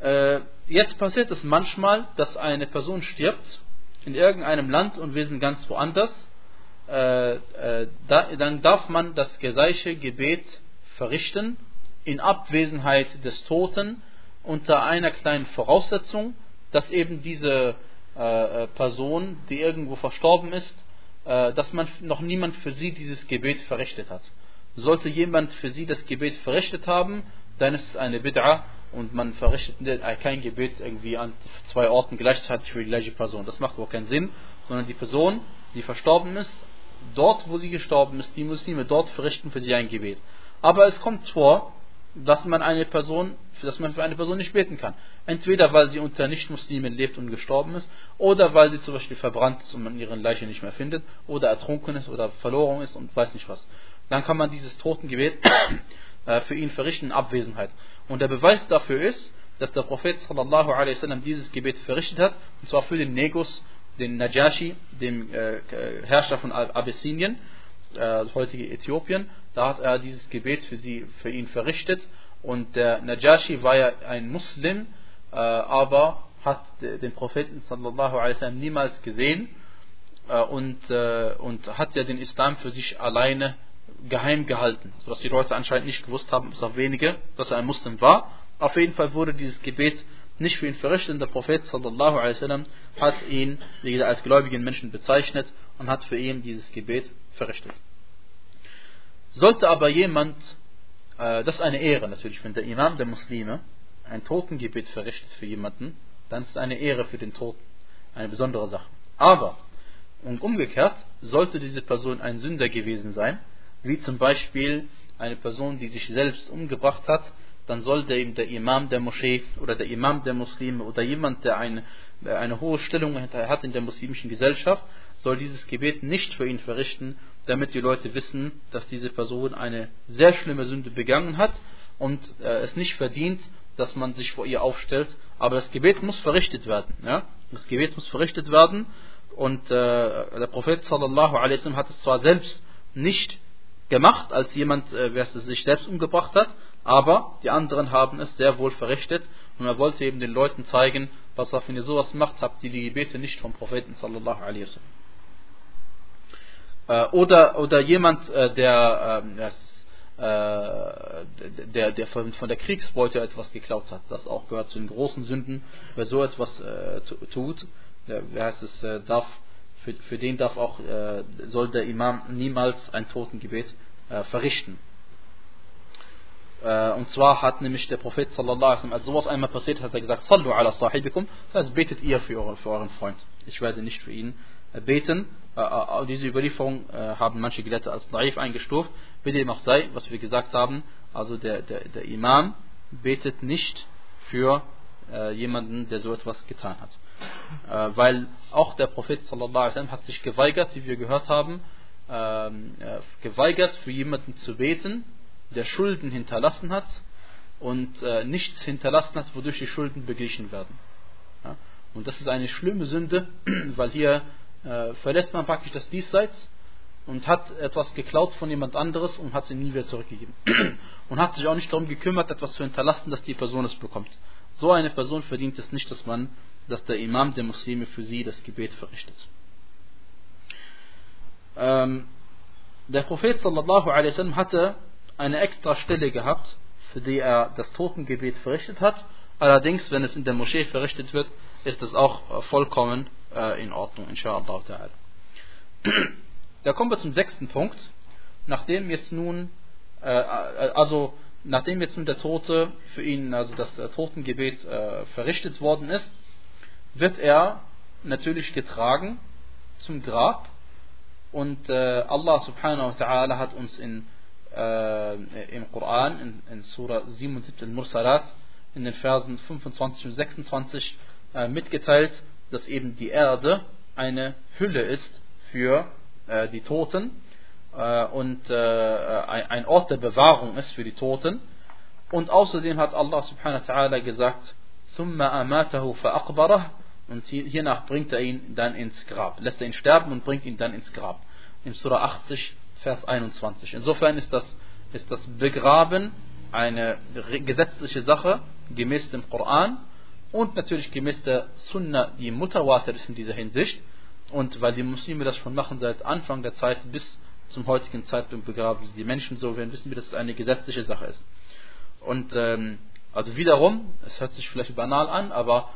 Äh, jetzt passiert es manchmal, dass eine Person stirbt in irgendeinem Land und wir sind ganz woanders. Äh, äh, da, dann darf man das gleiche Gebet verrichten in Abwesenheit des Toten unter einer kleinen Voraussetzung, dass eben diese Person, die irgendwo verstorben ist, dass man noch niemand für sie dieses Gebet verrichtet hat. Sollte jemand für sie das Gebet verrichtet haben, dann ist es eine Bid'a und man verrichtet kein Gebet irgendwie an zwei Orten gleichzeitig für die gleiche Person. Das macht überhaupt keinen Sinn, sondern die Person, die verstorben ist, dort wo sie gestorben ist, die Muslime dort verrichten für sie ein Gebet. Aber es kommt vor, dass man eine Person, dass man für eine Person nicht beten kann. Entweder weil sie unter Nichtmuslimen lebt und gestorben ist, oder weil sie zum Beispiel verbrannt ist und man ihre Leiche nicht mehr findet, oder ertrunken ist oder verloren ist und weiß nicht was. Dann kann man dieses Totengebet äh, für ihn verrichten in Abwesenheit. Und der Beweis dafür ist, dass der Prophet sallallahu alaihi wasallam dieses Gebet verrichtet hat, und zwar für den Negus, den Najashi, dem äh, Herrscher von Abyssinien, äh, heutige Äthiopien, da hat er dieses Gebet für, sie, für ihn verrichtet. Und der Najashi war ja ein Muslim, äh, aber hat den Propheten sallallahu alaihi niemals gesehen äh, und, äh, und hat ja den Islam für sich alleine geheim gehalten, sodass die Leute anscheinend nicht gewusst haben, bis auf wenige, dass er ein Muslim war. Auf jeden Fall wurde dieses Gebet nicht für ihn verrichtet. Der Prophet sallallahu alaihi hat ihn als gläubigen Menschen bezeichnet und hat für ihn dieses Gebet verrichtet. Sollte aber jemand, äh, das ist eine Ehre natürlich, wenn der Imam der Muslime ein Totengebet verrichtet für jemanden, dann ist es eine Ehre für den Toten, eine besondere Sache. Aber, und umgekehrt, sollte diese Person ein Sünder gewesen sein, wie zum Beispiel eine Person, die sich selbst umgebracht hat, dann sollte ihm der Imam der Moschee oder der Imam der Muslime oder jemand, der eine, eine hohe Stellung hat in der muslimischen Gesellschaft, soll dieses Gebet nicht für ihn verrichten, damit die Leute wissen, dass diese Person eine sehr schlimme Sünde begangen hat und äh, es nicht verdient, dass man sich vor ihr aufstellt. Aber das Gebet muss verrichtet werden. Ja? Das Gebet muss verrichtet werden und äh, der Prophet sallallahu alaihi hat es zwar selbst nicht gemacht, als jemand, äh, wer es sich selbst umgebracht hat, aber die anderen haben es sehr wohl verrichtet und er wollte eben den Leuten zeigen, was auf, wenn ihr sowas macht, habt ihr die Gebete nicht vom Propheten sallallahu alaihi wasallam. Äh, oder, oder jemand, äh, der, ähm, äh, der, der von, von der Kriegsbeute etwas geklaut hat, das auch gehört zu den großen Sünden, wer so etwas tut, der, wie heißt es, darf, für, für den darf auch, soll der Imam niemals ein Totengebet verrichten. Und zwar hat nämlich der Prophet sallallahu alaihi wasallam, als sowas einmal passiert, hat er gesagt, Sallu ala sahibikum, das heißt, betet ihr für euren Freund. Ich werde nicht für ihn beten. Diese Überlieferung haben manche Gelehrte als naiv eingestuft. Wie dem auch sei, was wir gesagt haben, also der, der, der Imam betet nicht für äh, jemanden, der so etwas getan hat. Äh, weil auch der Prophet wasallam hat sich geweigert, wie wir gehört haben, ähm, äh, geweigert für jemanden zu beten, der Schulden hinterlassen hat und äh, nichts hinterlassen hat, wodurch die Schulden beglichen werden. Und das ist eine schlimme Sünde, weil hier äh, verlässt man praktisch das Diesseits und hat etwas geklaut von jemand anderes und hat es nie wieder zurückgegeben. und hat sich auch nicht darum gekümmert, etwas zu hinterlassen, dass die Person es bekommt. So eine Person verdient es nicht, dass man, dass der Imam der Muslime für sie das Gebet verrichtet. Ähm, der Prophet sallallahu alaihi hatte eine extra Stelle gehabt, für die er das Totengebet verrichtet hat. Allerdings, wenn es in der Moschee verrichtet wird, ist es auch vollkommen äh, in Ordnung, inshallah Da kommen wir zum sechsten Punkt. Nachdem jetzt nun, äh, also nachdem jetzt nun der Tote für ihn, also das äh, Totengebet äh, verrichtet worden ist, wird er natürlich getragen zum Grab und äh, Allah subhanahu wa ta'ala hat uns in, äh, im Koran, in, in Surah 77 Mursalat, in den Versen 25 und 26 äh, mitgeteilt, dass eben die Erde eine Hülle ist für äh, die Toten äh, und äh, ein Ort der Bewahrung ist für die Toten. Und außerdem hat Allah subhanahu wa ta'ala gesagt, und hiernach bringt er ihn dann ins Grab. Lässt er ihn sterben und bringt ihn dann ins Grab. In Surah 80, Vers 21. Insofern ist das, ist das Begraben eine gesetzliche Sache, gemäß dem Koran und natürlich gemäß der Sunna, die Mutawatir ist in dieser Hinsicht. Und weil die Muslime das schon machen seit Anfang der Zeit bis zum heutigen Zeitpunkt begraben sie die Menschen so, werden wissen wir, dass es eine gesetzliche Sache ist. Und ähm, also wiederum, es hört sich vielleicht banal an, aber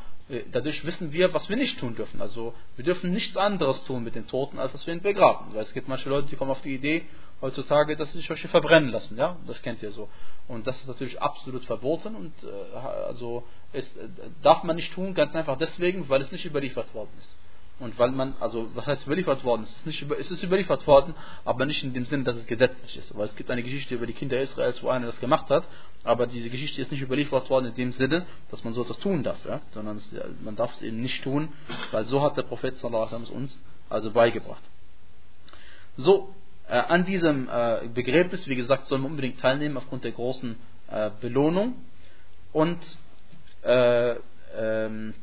dadurch wissen wir, was wir nicht tun dürfen. Also wir dürfen nichts anderes tun mit den Toten, als dass wir ihn begraben. Weil es gibt manche Leute, die kommen auf die Idee heutzutage, dass sie sich solche verbrennen lassen. Ja, das kennt ihr so. Und das ist natürlich absolut verboten und äh, also ist, äh, darf man nicht tun, ganz einfach deswegen, weil es nicht überliefert worden ist. Und weil man, also was heißt überliefert worden? Es ist, nicht über, es ist überliefert worden, aber nicht in dem Sinne, dass es gesetzlich ist. Weil es gibt eine Geschichte über die Kinder Israels, wo einer das gemacht hat, aber diese Geschichte ist nicht überliefert worden in dem Sinne, dass man so etwas tun darf, ja? sondern es, man darf es eben nicht tun, weil so hat der Prophet sallallahu alaihi uns also beigebracht. So, äh, an diesem äh, Begräbnis, wie gesagt, soll man unbedingt teilnehmen aufgrund der großen äh, Belohnung und äh, ähm,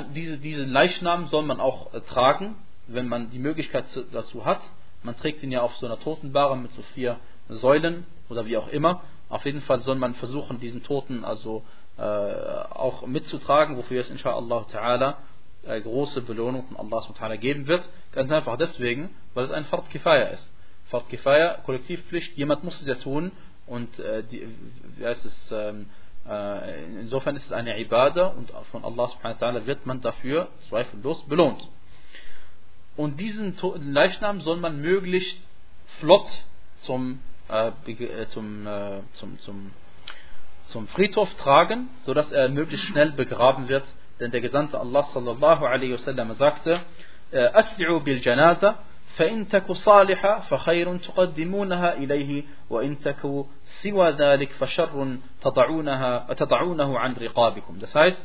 diese, diesen Leichnam soll man auch äh, tragen, wenn man die Möglichkeit dazu hat. Man trägt ihn ja auf so einer Totenbahre mit so vier Säulen oder wie auch immer. Auf jeden Fall soll man versuchen, diesen Toten also äh, auch mitzutragen, wofür es inshallah ta'ala äh, große Belohnung von Allah subhanahu geben wird. Ganz einfach deswegen, weil es ein Fard Kifaya ist. Fard Kifaya, Kollektivpflicht, jemand muss es ja tun und äh, die, wie heißt es, ähm, äh, äh, insofern ist es eine Ibadah und von Allah subhanahu wa ta'ala wird man dafür zweifellos belohnt. Und diesen Leichnam soll man möglichst flott zum, äh, äh, zum, äh, zum, zum, zum Friedhof tragen, sodass er möglichst schnell begraben wird. Denn der Gesandte Allah sallallahu alaihi wasallam sagte, äh, Asli'u bil janaza فإن تك صالحة فخير تقدمونها إليه وإن تك سوى ذلك فشر تضعونها تضعونه عن رقابكم. Das heißt,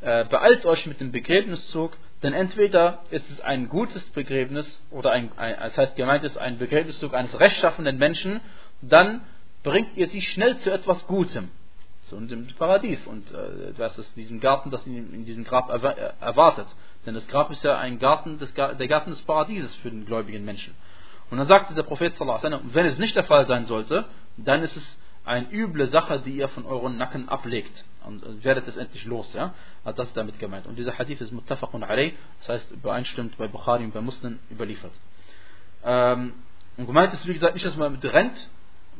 äh, beeilt euch mit dem Begräbniszug, denn entweder ist es ein gutes Begräbnis oder ein, ein das heißt gemeint ist ein Begräbniszug eines rechtschaffenden Menschen, dann bringt ihr sie schnell zu etwas Gutem so in dem Paradies und äh, das ist diesem Garten, das ihn in diesem Grab erwartet. Denn das Grab ist ja ein Garten des, der Garten des Paradieses für den gläubigen Menschen. Und dann sagte der Prophet wenn es nicht der Fall sein sollte, dann ist es eine üble Sache, die ihr von euren Nacken ablegt. Und werdet es endlich los. Ja? Also das damit gemeint. Und dieser Hadith ist muttafaqun alayh, das heißt übereinstimmt bei Bukhari und bei Muslim überliefert. Ähm, und gemeint ist, wie gesagt, nicht, dass man mit rennt,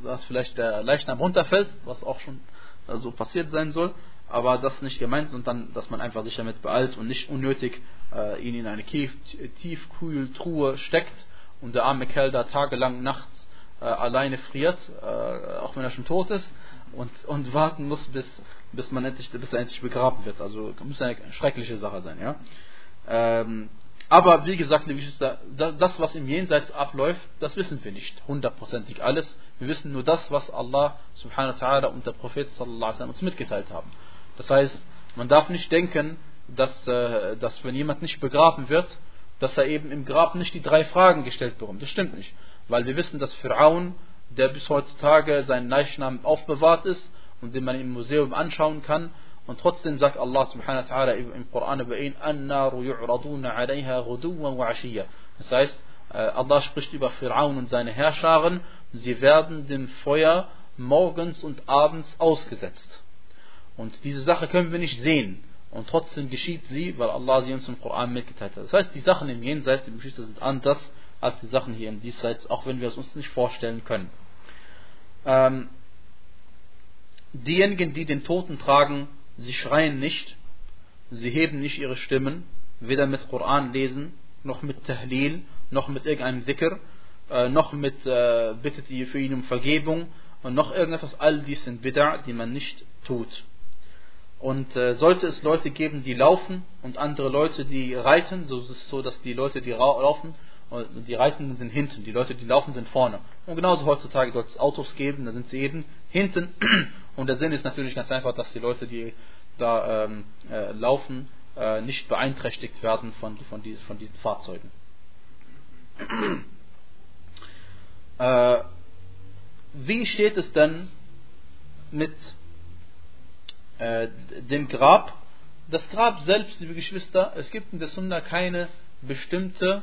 dass vielleicht der Leichnam runterfällt, was auch schon so also passiert sein soll, aber das nicht gemeint, sondern dass man einfach sich damit beeilt und nicht unnötig äh, ihn in eine Tiefkühltruhe steckt und der arme Kerl da tagelang nachts äh, alleine friert, äh, auch wenn er schon tot ist, und, und warten muss, bis, bis, man endlich, bis er endlich begraben wird. Also muss eine schreckliche Sache sein. Ja? Ähm, aber wie gesagt, das, was im Jenseits abläuft, das wissen wir nicht hundertprozentig alles. Wir wissen nur das, was Allah subhanahu wa ta'ala und der Prophet sallallahu alaihi uns mitgeteilt haben. Das heißt, man darf nicht denken, dass, äh, dass wenn jemand nicht begraben wird, dass er eben im Grab nicht die drei Fragen gestellt bekommt. Das stimmt nicht. Weil wir wissen, dass Pharaon, der bis heutzutage seinen Leichnam aufbewahrt ist und den man im Museum anschauen kann, und trotzdem sagt Allah subhanahu wa ta'ala im Koran über ihn, Annaru yu'raduna alayha ghuduwan wa Das heißt, äh, Allah spricht über Pharaon und seine Herrscharen, sie werden dem Feuer morgens und abends ausgesetzt. Und diese Sache können wir nicht sehen. Und trotzdem geschieht sie, weil Allah sie uns im Koran mitgeteilt hat. Das heißt, die Sachen im Jenseits, die Geschichte sind anders als die Sachen hier im Diesseits, auch wenn wir es uns nicht vorstellen können. Ähm, diejenigen, die den Toten tragen, sie schreien nicht, sie heben nicht ihre Stimmen, weder mit Koran lesen, noch mit Tahlil, noch mit irgendeinem Dhikr, äh, noch mit äh, bittet ihr für ihn um Vergebung und noch irgendetwas. All dies sind Bid'a, die man nicht tut. Und äh, sollte es Leute geben, die laufen und andere Leute, die reiten, so ist es so, dass die Leute, die laufen, die Reitenden sind hinten, die Leute, die laufen, sind vorne. Und genauso heutzutage soll es Autos geben, da sind sie eben hinten. Und der Sinn ist natürlich ganz einfach, dass die Leute, die da ähm, äh, laufen, äh, nicht beeinträchtigt werden von, von, diese, von diesen Fahrzeugen. Äh, wie steht es denn mit äh, dem Grab. Das Grab selbst, liebe Geschwister, es gibt in der Sunna keine bestimmte,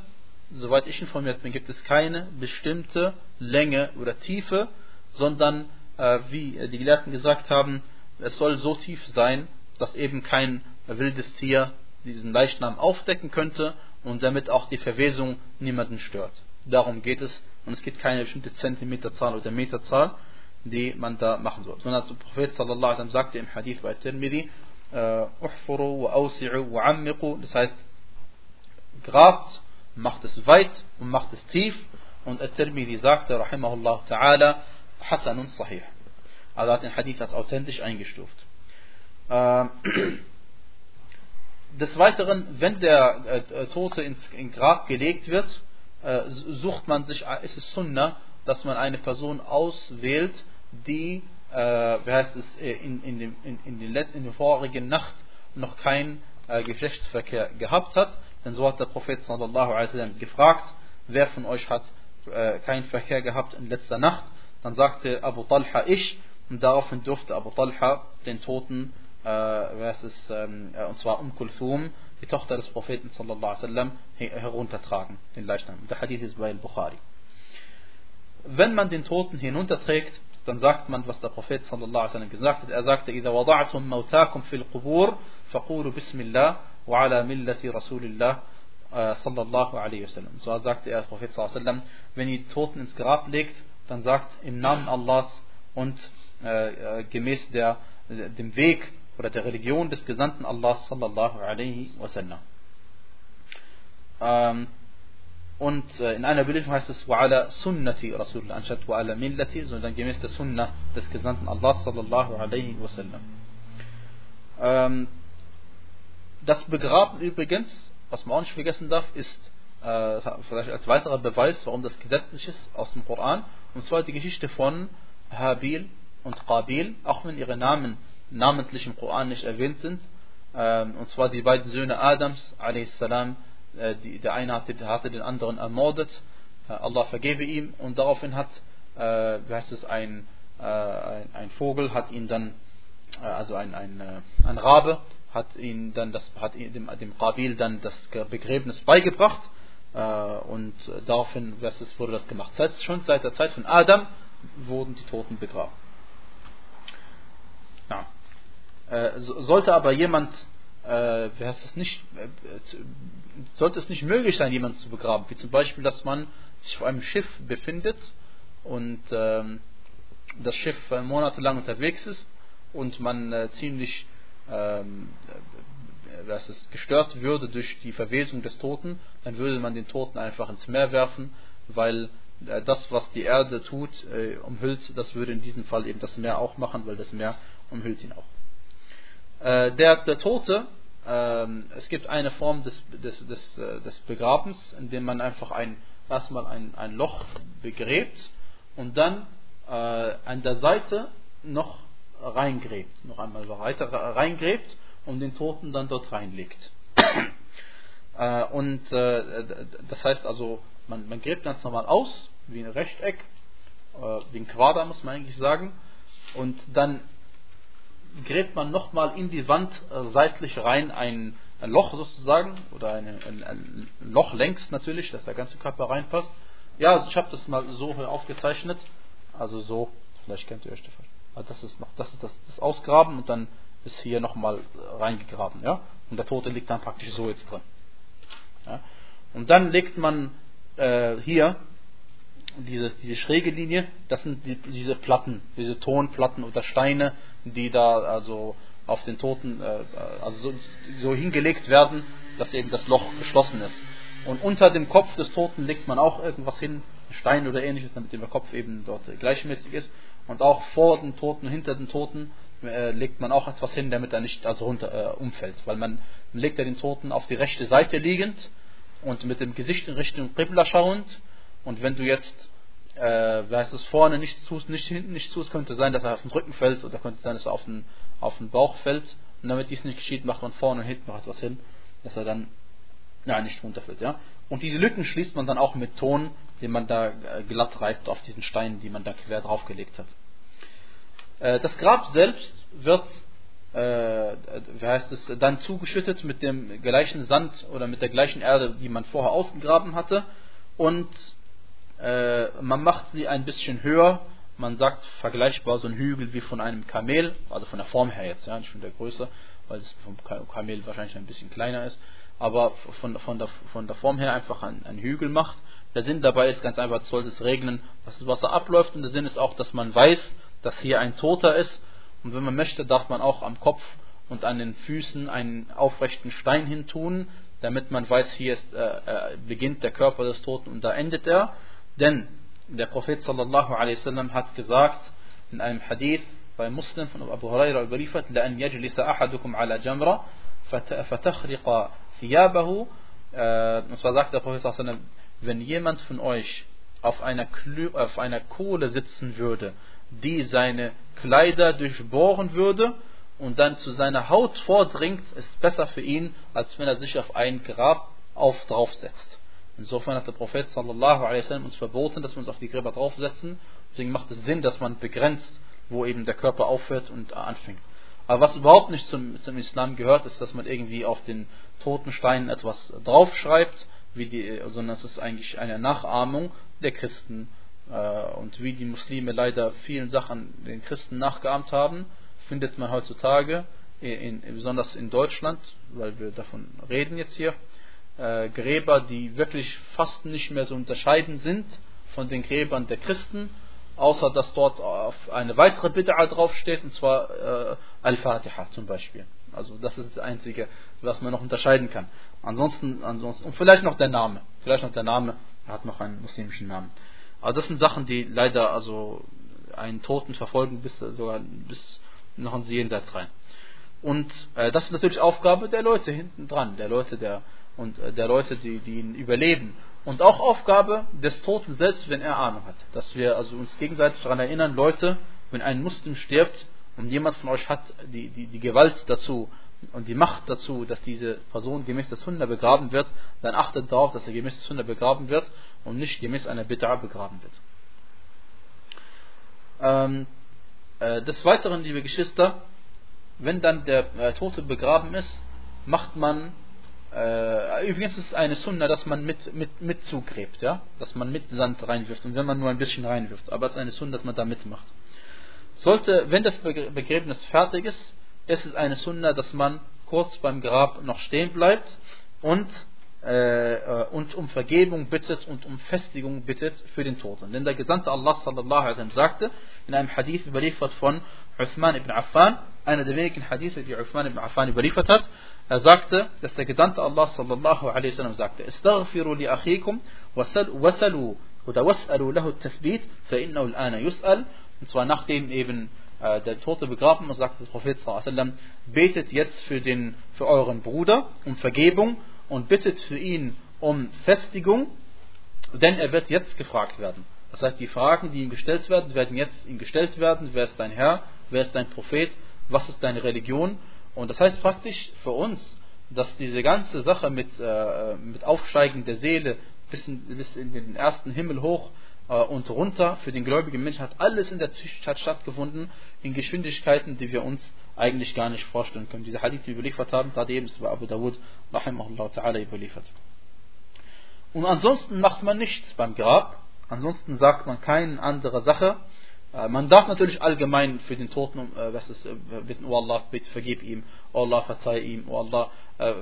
soweit ich informiert bin, gibt es keine bestimmte Länge oder Tiefe, sondern äh, wie die Gelehrten gesagt haben, es soll so tief sein, dass eben kein wildes Tier diesen Leichnam aufdecken könnte und damit auch die Verwesung niemanden stört. Darum geht es und es gibt keine bestimmte Zentimeterzahl oder Meterzahl die man da machen soll. Sondern der Prophet sallallahu alaihi sagte im Hadith bei Tirmidhi, äh, uhfuru wa awsi'u wa ammiqu, das heißt, grabt, macht es weit und macht es tief. Und At-Tirmidhi sagte, rahimahullah ta'ala, hasanun sahih. Also hat den Hadith als authentisch eingestuft. Ähm, des Weiteren, wenn der äh, Tote ins Grab gelegt wird, äh, sucht man sich, ist es Sunnah, dass man eine Person auswählt, die, äh, wie heißt es, äh, in, in, dem, in, in, den, in der vorigen Nacht noch kein äh, Geschlechtsverkehr gehabt hat. Denn so hat der Prophet sallallahu alaihi wasallam gefragt, wer von euch hat äh, keinen Verkehr gehabt in letzter Nacht. Dann sagte Abu Talha ich und daraufhin durfte Abu Talha den Toten, äh, heißt es, ähm, äh, und zwar Um Kulthum, die Tochter des Propheten sallallahu alaihi wasallam, heruntertragen, den Leichnam. Der Hadith ist bei Al-Bukhari. Wenn man den Toten hinunterträgt, dann sagt man, was der Prophet sallallahu alaihi wasallam gesagt hat. Er sagte, إذا وضعتم موتاكم في القبور فقولوا بسم الله وعلى ملة رسول الله صلى الله عليه وسلم. So sagte er, der Prophet sallallahu alaihi wasallam, wenn ihr die Toten ins Grab legt, dann sagt im Namen Allahs und äh, äh, gemäß der, dem Weg oder der Religion des Gesandten Allahs sallallahu alaihi wasallam. Ähm, und äh, in einer Überlieferung heißt es وَعَلَى سُنَّةِ Rasulullah anstatt وَعَلَى مِلَّةِ, sondern gemäß der Sunnah des Gesandten Allah sallallahu alaihi wasallam. Ähm, das Begraben übrigens, was man auch nicht vergessen darf, ist äh, vielleicht als weiterer Beweis, warum das gesetzlich ist, aus dem Koran. Und zwar die Geschichte von Habil und Qabil, auch wenn ihre Namen namentlich im Koran nicht erwähnt sind. Ähm, und zwar die beiden Söhne Adams, a.s. Äh, die, der eine hatte, hatte, den anderen ermordet, äh, Allah vergebe ihm und daraufhin hat, äh, wie heißt es, ein, ein, ein, Vogel hat ihn dann, also ein, ein, ein Rabe, hat ihn dann das, hat dem, dem Qabil dann das Begräbnis beigebracht. Und daraufhin wurde das gemacht. Das heißt, schon seit der Zeit von Adam wurden die Toten begraben. Ja. Sollte aber jemand, äh, es nicht, äh, sollte es nicht möglich sein, jemanden zu begraben, wie zum Beispiel, dass man sich auf einem Schiff befindet und ähm, das Schiff monatelang unterwegs ist und man äh, ziemlich ähm, dass es gestört würde durch die Verwesung des Toten, dann würde man den Toten einfach ins Meer werfen, weil äh, das, was die Erde tut, äh, umhüllt, das würde in diesem Fall eben das Meer auch machen, weil das Meer umhüllt ihn auch. Äh, der, der Tote, ähm, es gibt eine Form des, des, des, des Begrabens, in dem man einfach ein, erstmal ein, ein Loch begräbt und dann an der Seite noch reingräbt, noch einmal weiter reingräbt und den Toten dann dort reinlegt. äh, und äh, das heißt also, man, man gräbt ganz normal aus, wie ein Rechteck, äh, wie ein Quader muss man eigentlich sagen, und dann gräbt man nochmal in die Wand äh, seitlich rein ein, ein Loch sozusagen, oder eine, ein, ein, Loch längs natürlich, dass der ganze Körper reinpasst. Ja, also ich habe das mal so aufgezeichnet, also so, vielleicht kennt ihr euch das. Also das ist noch, das ist das, das Ausgraben und dann ist hier nochmal reingegraben. Ja? Und der Tote liegt dann praktisch so jetzt drin. Ja? Und dann legt man äh, hier diese, diese schräge Linie, das sind die, diese Platten, diese Tonplatten oder Steine, die da also auf den Toten äh, also so, so hingelegt werden, dass eben das Loch geschlossen ist. Und unter dem Kopf des Toten legt man auch irgendwas hin, Stein oder ähnliches, damit der Kopf eben dort gleichmäßig ist. Und auch vor den Toten, hinter den Toten äh, legt man auch etwas hin, damit er nicht also runter äh, umfällt. Weil man, man legt ja den Toten auf die rechte Seite liegend und mit dem Gesicht in Richtung Qibla schauend. Und wenn du jetzt, äh, weißt es vorne nichts tust, nicht hinten nichts tust, könnte sein, dass er auf den Rücken fällt oder könnte sein, dass er auf den, auf den Bauch fällt. Und damit dies nicht geschieht, macht man vorne und hinten noch etwas hin, dass er dann ja, nicht runterfällt. Ja? Und diese Lücken schließt man dann auch mit Ton, den man da äh, glatt reibt auf diesen Steinen, die man da quer draufgelegt hat. Äh, das Grab selbst wird, äh, wie heißt es, dann zugeschüttet mit dem gleichen Sand oder mit der gleichen Erde, die man vorher ausgegraben hatte. Und äh, man macht sie ein bisschen höher. Man sagt vergleichbar so ein Hügel wie von einem Kamel, also von der Form her jetzt, ja, nicht von der Größe, weil es vom Kamel wahrscheinlich ein bisschen kleiner ist, aber von, von, der, von der Form her einfach ein, ein Hügel macht. Der Sinn dabei ist ganz einfach, sollte es regnen, dass das Wasser abläuft und der Sinn ist auch, dass man weiß, dass hier ein Toter ist. Und wenn man möchte, darf man auch am Kopf und an den Füßen einen aufrechten Stein hintun, damit man weiß, hier ist, äh, äh, beginnt der Körper des Toten und da endet er. Denn der Prophet sallallahu alaihi wasallam hat gesagt in einem Hadith bei Muslim von Abu Hurairah überliefert, لأن يجلس أحدكم على جمرة فتخرق ثيابه und zwar sagt der Prophet sallallahu alaihi wasallam, wenn jemand von euch auf einer, auf einer Kohle sitzen würde, die seine Kleider durchbohren würde und dann zu seiner Haut vordringt, ist besser für ihn, als wenn er sich auf ein Grab auf draufsetzt. Insofern hat der Prophet sallallahu wasallam uns verboten, dass wir uns auf die Gräber draufsetzen. Deswegen macht es Sinn, dass man begrenzt, wo eben der Körper aufhört und anfängt. Aber was überhaupt nicht zum, zum Islam gehört, ist, dass man irgendwie auf den toten Steinen etwas draufschreibt, wie die, sondern es ist eigentlich eine Nachahmung der Christen äh, und wie die Muslime leider vielen Sachen den Christen nachgeahmt haben, findet man heutzutage, in, besonders in Deutschland, weil wir davon reden jetzt hier, äh, Gräber, die wirklich fast nicht mehr so unterscheiden sind von den Gräbern der Christen, außer dass dort auf eine weitere Bid'a draufsteht, und zwar äh, Al-Fatiha zum Beispiel. Also das ist das Einzige, was man noch unterscheiden kann. Ansonsten, ansonsten, und vielleicht noch der Name. Vielleicht noch der Name, er hat noch einen muslimischen Namen. Aber das sind Sachen, die leider also einen Toten verfolgen bis sogar bis noch ins Jenseits rein. Und äh, das ist natürlich Aufgabe der Leute hinten dran, der Leute der und äh, der Leute, die, die ihn überleben. Und auch Aufgabe des Toten selbst, wenn er Ahnung hat. Dass wir also uns gegenseitig daran erinnern, Leute, wenn ein Muslim stirbt und jemand von euch hat die, die, die Gewalt dazu und die Macht dazu, dass diese Person gemäß des Sünder begraben wird, dann achtet darauf, dass er gemäß des Sünder begraben wird und nicht gemäß einer Bid'a begraben wird. Ähm, äh, des Weiteren, liebe Geschwister, wenn dann der äh, Tote begraben ist, macht man äh, übrigens ist es eine Sunna, dass man mit, mit, mit zugräbt, ja? dass man mit Sand reinwirft und wenn man nur ein bisschen reinwirft, aber es ist eine Sunna, dass man da mitmacht. Sollte, wenn das Begräbnis fertig ist, ist es eine Sunna, dass man kurz beim Grab noch stehen bleibt und und um Vergebung bittet und um Festigung bittet für den Toten. Denn der Gesandte Allah sallallahu alaihi sagte in einem Hadith überliefert von Uthman ibn Affan, einer der wenigen Hadithe, die Uthman ibn Affan überliefert hat, er sagte, dass der Gesandte Allah sallallahu alaihi wasallam sagte, Istaghfiru li akhikum wasalu oder wasalu lahu tathbit fa innahu al-ana yus'al und zwar nachdem eben äh, der Tote begraben ist, sagte der Prophet sallallahu alaihi wasallam, betet jetzt für den für euren Bruder um Vergebung und bittet für ihn um Festigung, denn er wird jetzt gefragt werden. Das heißt, die Fragen, die ihm gestellt werden, werden jetzt ihm gestellt werden. Wer ist dein Herr? Wer ist dein Prophet? Was ist deine Religion? Und das heißt praktisch für uns, dass diese ganze Sache mit, äh, mit Aufsteigen der Seele bis in, bis in den ersten Himmel hoch äh, und runter für den gläubigen Menschen hat alles in der Zwischenzeit stattgefunden, in Geschwindigkeiten, die wir uns eigentlich gar nicht vorstellen können. Diese Hadith, die überliefert haben, gerade eben bei Abu Dawud, rahimahullah ta'ala, überliefert. Und ansonsten macht man nichts beim Grab, ansonsten sagt man keine andere Sache. Äh, man darf natürlich allgemein für den Toten äh, was ist, äh, bitten, oh Allah, bitte vergib ihm, oh Allah, verzeih ihm, oh Allah,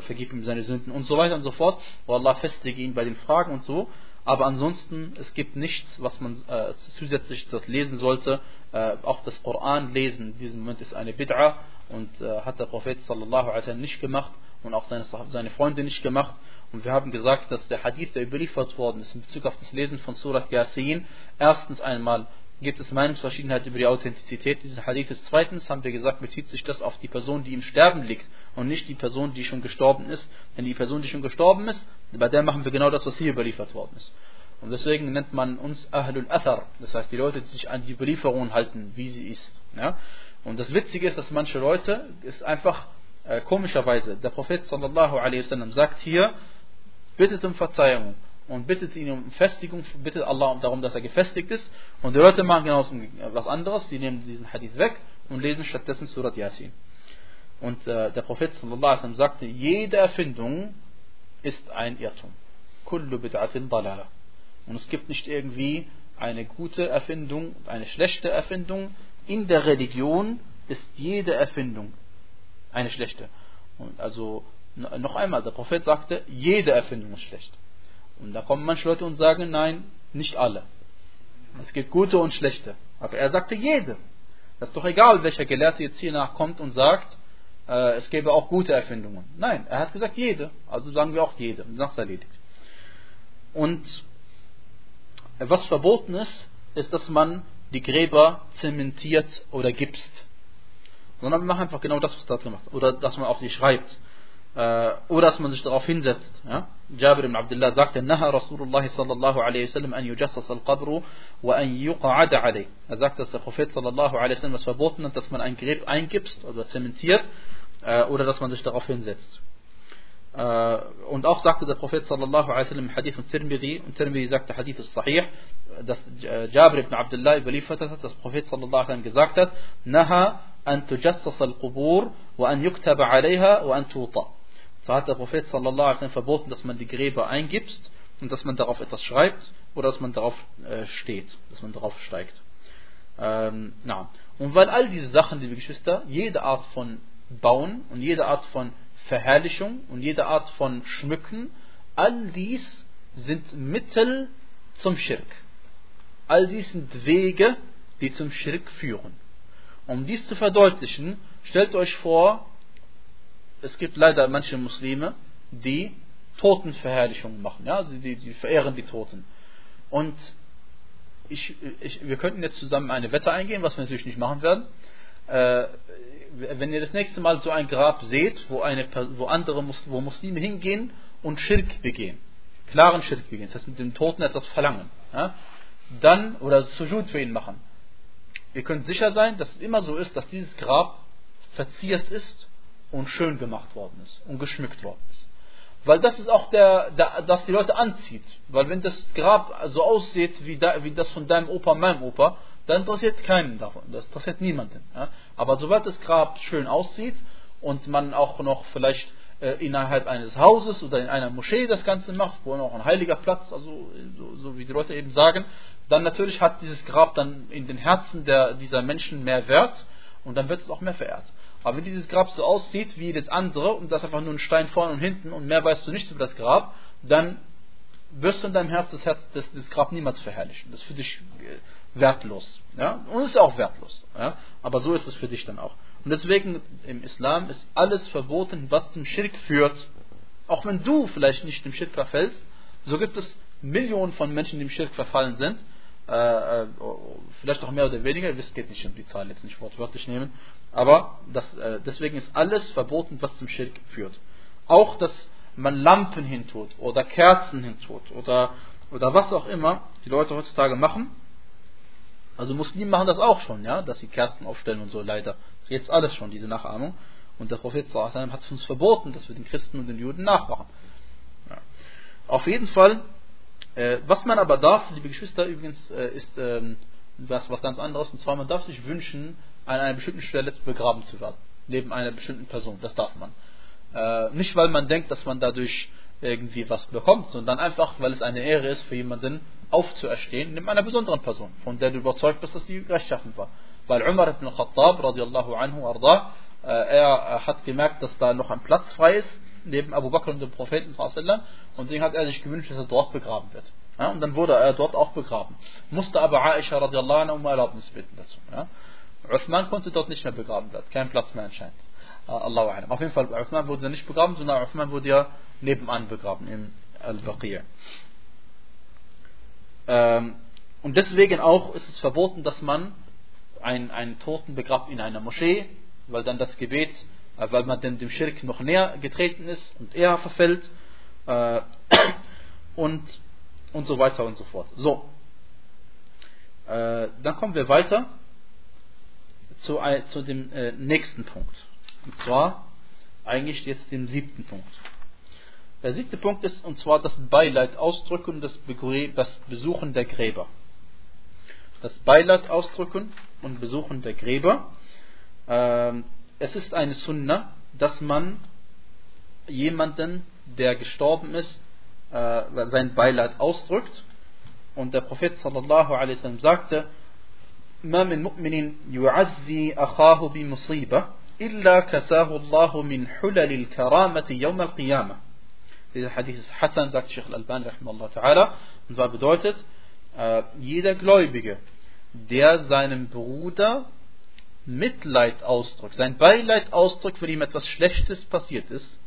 vergib ihm seine Sünden und so weiter und so fort. Oh Allah, festige ihn bei den Fragen und so. Aber ansonsten, es gibt nichts, was man äh, zusätzlich dort lesen sollte. Äh, auch das Koran lesen in diesem Moment ist eine Bid'a und äh, hat der Prophet sallallahu alaihi nicht gemacht und auch seine, seine Freunde nicht gemacht. Und wir haben gesagt, dass der Hadith, der überliefert worden ist in Bezug auf das Lesen von Surat Yasin, erstens einmal gibt es Meinungsverschiedenheit über die Authentizität dieses Hadithes. Zweitens haben wir gesagt, bezieht sich das auf die Person, die im Sterben liegt und nicht die Person, die schon gestorben ist. Denn die Person, die schon gestorben ist, bei der machen wir genau das, was hier überliefert worden ist. Und deswegen nennt man uns Ahlul Athar, das heißt die Leute, die sich an die Überlieferung halten, wie sie ist. Ja? Und das Witzige ist, dass manche Leute, ist einfach äh, komischerweise, der Prophet sallallahu alaihi wasallam sagt hier, bittet um Verzeihung und bittet ihn um Festigung, bittet Allah darum, dass er gefestigt ist. Und die Leute machen genau was anderes, sie nehmen diesen Hadith weg und lesen stattdessen Surat Yasin. Und äh, der Prophet wasallam sagte, jede Erfindung ist ein Irrtum. Kullu bid'atin dalala. Und es gibt nicht irgendwie eine gute Erfindung, eine schlechte Erfindung. In der Religion ist jede Erfindung eine schlechte. Und also noch einmal, der Prophet sagte, jede Erfindung ist schlecht. Und da kommen manche Leute und sagen, nein, nicht alle. Es gibt gute und schlechte. Aber er sagte jede. Das ist doch egal, welcher Gelehrte jetzt hier nachkommt und sagt, äh, es gäbe auch gute Erfindungen. Nein, er hat gesagt jede. Also sagen wir auch jede. Und sagt erledigt. Und was verboten ist, ist, dass man die Gräber zementiert oder gipst. Sondern wir machen einfach genau das, was da drin macht. Oder dass man auch die schreibt. Äh, oder dass man sich darauf hinsetzt. Ja? Jabir ibn Abdullah sagte, Naha Rasulullah sallallahu alaihi wasallam an yujassas al-qabru wa an yuqa'ada alayh. Er sagt, dass der Prophet sallallahu alaihi wasallam was verboten hat, dass man ein Gerät eingibst oder zementiert äh, oder dass man sich darauf hinsetzt. Äh, und auch sagte der Prophet sallallahu alaihi wasallam im Hadith von Tirmidhi, und Tirmidhi sagte, Hadith ist sahih, dass Jabir ibn Abdullah überliefert hat, dass der Prophet sallallahu alaihi wasallam gesagt hat, Naha an tujassas al-qubur wa an yuktaba alayha wa an tuta. So hat der Prophet sallallahu alaihi wasallam verboten, dass man die Gräber eingibt und dass man darauf etwas schreibt oder dass man darauf äh, steht, dass man darauf steigt. Ähm, na. Und weil all diese Sachen, liebe Geschwister, jede Art von Bauen und jede Art von Verherrlichung und jede Art von Schmücken, all dies sind Mittel zum Schirk. All dies sind Wege, die zum Schirk führen. Um dies zu verdeutlichen, stellt euch vor, es gibt leider manche Muslime, die Totenverherrlichung machen. Ja? Also die, die verehren die Toten. Und ich, ich, wir könnten jetzt zusammen eine Wette eingehen, was wir natürlich nicht machen werden. Äh, wenn ihr das nächste Mal so ein Grab seht, wo, eine, wo andere wo Muslime hingehen und Schirk begehen, klaren Schirk begehen, das heißt mit dem Toten etwas verlangen, ja? dann, oder Sujud für ihn machen. Ihr könnt sicher sein, dass es immer so ist, dass dieses Grab verziert ist und schön gemacht worden ist und geschmückt worden ist. Weil das ist auch der, der das die Leute anzieht. Weil wenn das Grab so aussieht wie, da, wie das von deinem Opa, meinem Opa, dann interessiert keinen davon. Das interessiert niemanden. Ja? Aber sobald das Grab schön aussieht und man auch noch vielleicht äh, innerhalb eines Hauses oder in einer Moschee das Ganze macht, wo noch ein heiliger Platz, also so, so, wie die Leute eben sagen, dann natürlich hat dieses Grab dann in den Herzen der, dieser Menschen mehr Wert und dann wird es auch mehr verehrt. Aber wenn dieses Grab so aussieht wie das andere und das einfach nur ein Stein vorne und hinten und mehr weißt du nicht über das Grab, dann wirst du in deinem Herz das, Herz, das, das Grab niemals verherrlichen. Das ist für dich äh, wertlos. Ja? Und es ist auch wertlos. Ja? Aber so ist es für dich dann auch. Und deswegen im Islam ist alles verboten, was zum Schirk führt. Auch wenn du vielleicht nicht dem Schirk verfällst, so gibt es Millionen von Menschen, die im Schirk verfallen sind. Äh, äh, vielleicht auch mehr oder weniger, es geht nicht um die Zahl jetzt nicht wortwörtlich nehmen. Aber das, äh, deswegen ist alles verboten, was zum Schirk führt. Auch, dass man Lampen hintut oder Kerzen hintut oder, oder was auch immer die Leute heutzutage machen. Also Muslime machen das auch schon, ja, dass sie Kerzen aufstellen und so leider. Das jetzt alles schon, diese Nachahmung. Und der Prophet hat es uns verboten, dass wir den Christen und den Juden nachmachen. Ja. Auf jeden Fall, was man aber darf, liebe Geschwister, übrigens, äh, ist ähm, was, was ganz anderes. Und zwar, man darf sich wünschen, an einer bestimmten Stelle begraben zu werden. Neben einer bestimmten Person. Das darf man. Äh, nicht, weil man denkt, dass man dadurch irgendwie was bekommt, sondern einfach, weil es eine Ehre ist für jemanden aufzuerstehen, neben einer besonderen Person, von der du überzeugt bist, dass sie rechtschaffen war. Weil Umar ibn Khattab, radiallahu anhu, arda, äh, er hat gemerkt, dass da noch ein Platz frei ist, neben Abu Bakr und dem Propheten, und deswegen hat er sich gewünscht, dass er dort begraben wird. Ja, und dann wurde er dort auch begraben. Musste aber Aisha radiallahu anhu um Erlaubnis bitten dazu. Ja. Uthman konnte dort nicht mehr begraben werden, kein Platz mehr anscheinend. Uh, Allahu. Auf jeden Fall, Uthman wurde nicht begraben, sondern Uthman wurde ja nebenan begraben, im Al-Baqir. Ähm, und deswegen auch ist es verboten, dass man einen, einen Toten begrabt in einer Moschee, weil dann das Gebet, äh, weil man dem, dem Schirk noch näher getreten ist und eher verfällt äh, und, und so weiter und so fort. So, äh, dann kommen wir weiter zu, zu dem äh, nächsten Punkt. Und zwar eigentlich jetzt dem siebten Punkt. Der siebte Punkt ist und zwar das Beileid ausdrücken, das, das Besuchen der Gräber. Das Beileid ausdrücken und Besuchen der Gräber. Ähm, es ist eine Sunna, dass man jemanden, der gestorben ist, äh, sein Beileid ausdrückt. Und der Prophet sallallahu alaihi wasallam sagte, ما من مؤمن يعزي أخاه بمصيبة إلا كساه الله من حلل الكرامة يوم القيامة Dieser Hadith ist Hassan, sagt Sheikh Al-Albani, ta'ala. Und zwar bedeutet, äh, jeder Gläubige, der seinem Bruder Mitleid ausdrückt, sein Beileid ausdrückt, wenn ihm etwas Schlechtes passiert ist,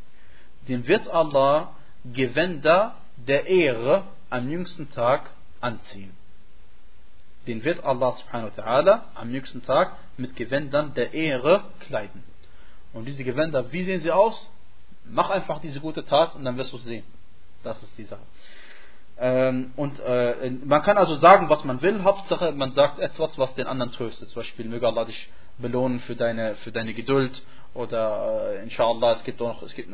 dem wird Allah Gewänder der Ehre am jüngsten Tag anziehen den wird Allah subhanahu wa ta'ala am nächsten Tag mit Gewändern der Ehre kleiden. Und diese Gewänder, wie sehen sie aus? Mach einfach diese gute Tat und dann wirst du es sehen. Das ist die Sache. Ähm, und äh, man kann also sagen, was man will. Hauptsache, man sagt etwas, was den anderen tröstet. Zum Beispiel, möge Allah dich belohnen für deine, für deine Geduld. Oder äh, inshallah, es gibt noch, es gibt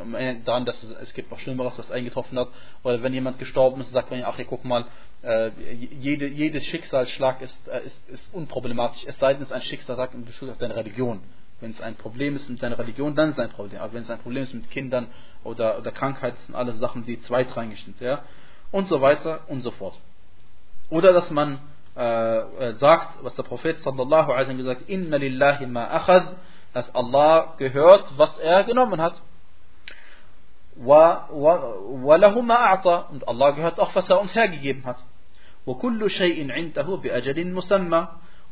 daran, dass es, es gibt noch Schlimmeres, was eingetroffen hat. Oder wenn jemand gestorben ist, sagt man, ach, guck mal, äh, jede, jedes Schicksalsschlag ist, äh, ist, ist unproblematisch. Es sei denn, es ist ein Schicksalsschlag in Bezug auf deine Religion. Wenn es ein Problem ist mit deiner Religion, dann ist es ein Problem. Aber wenn es ein Problem ist mit Kindern oder, oder Krankheit, das sind alles Sachen, die zweitrangig sind. Ja? und so weiter und so fort. Oder dass man äh, äh sagt, was der Prophet sallallahu alaihi wa gesagt hat, Inna lillahi ma akhad, dass Allah gehört, was er genommen hat. Wa, wa, wa und Allah gehört auch, was er uns hergegeben hat. Wa kullu shay'in indahu bi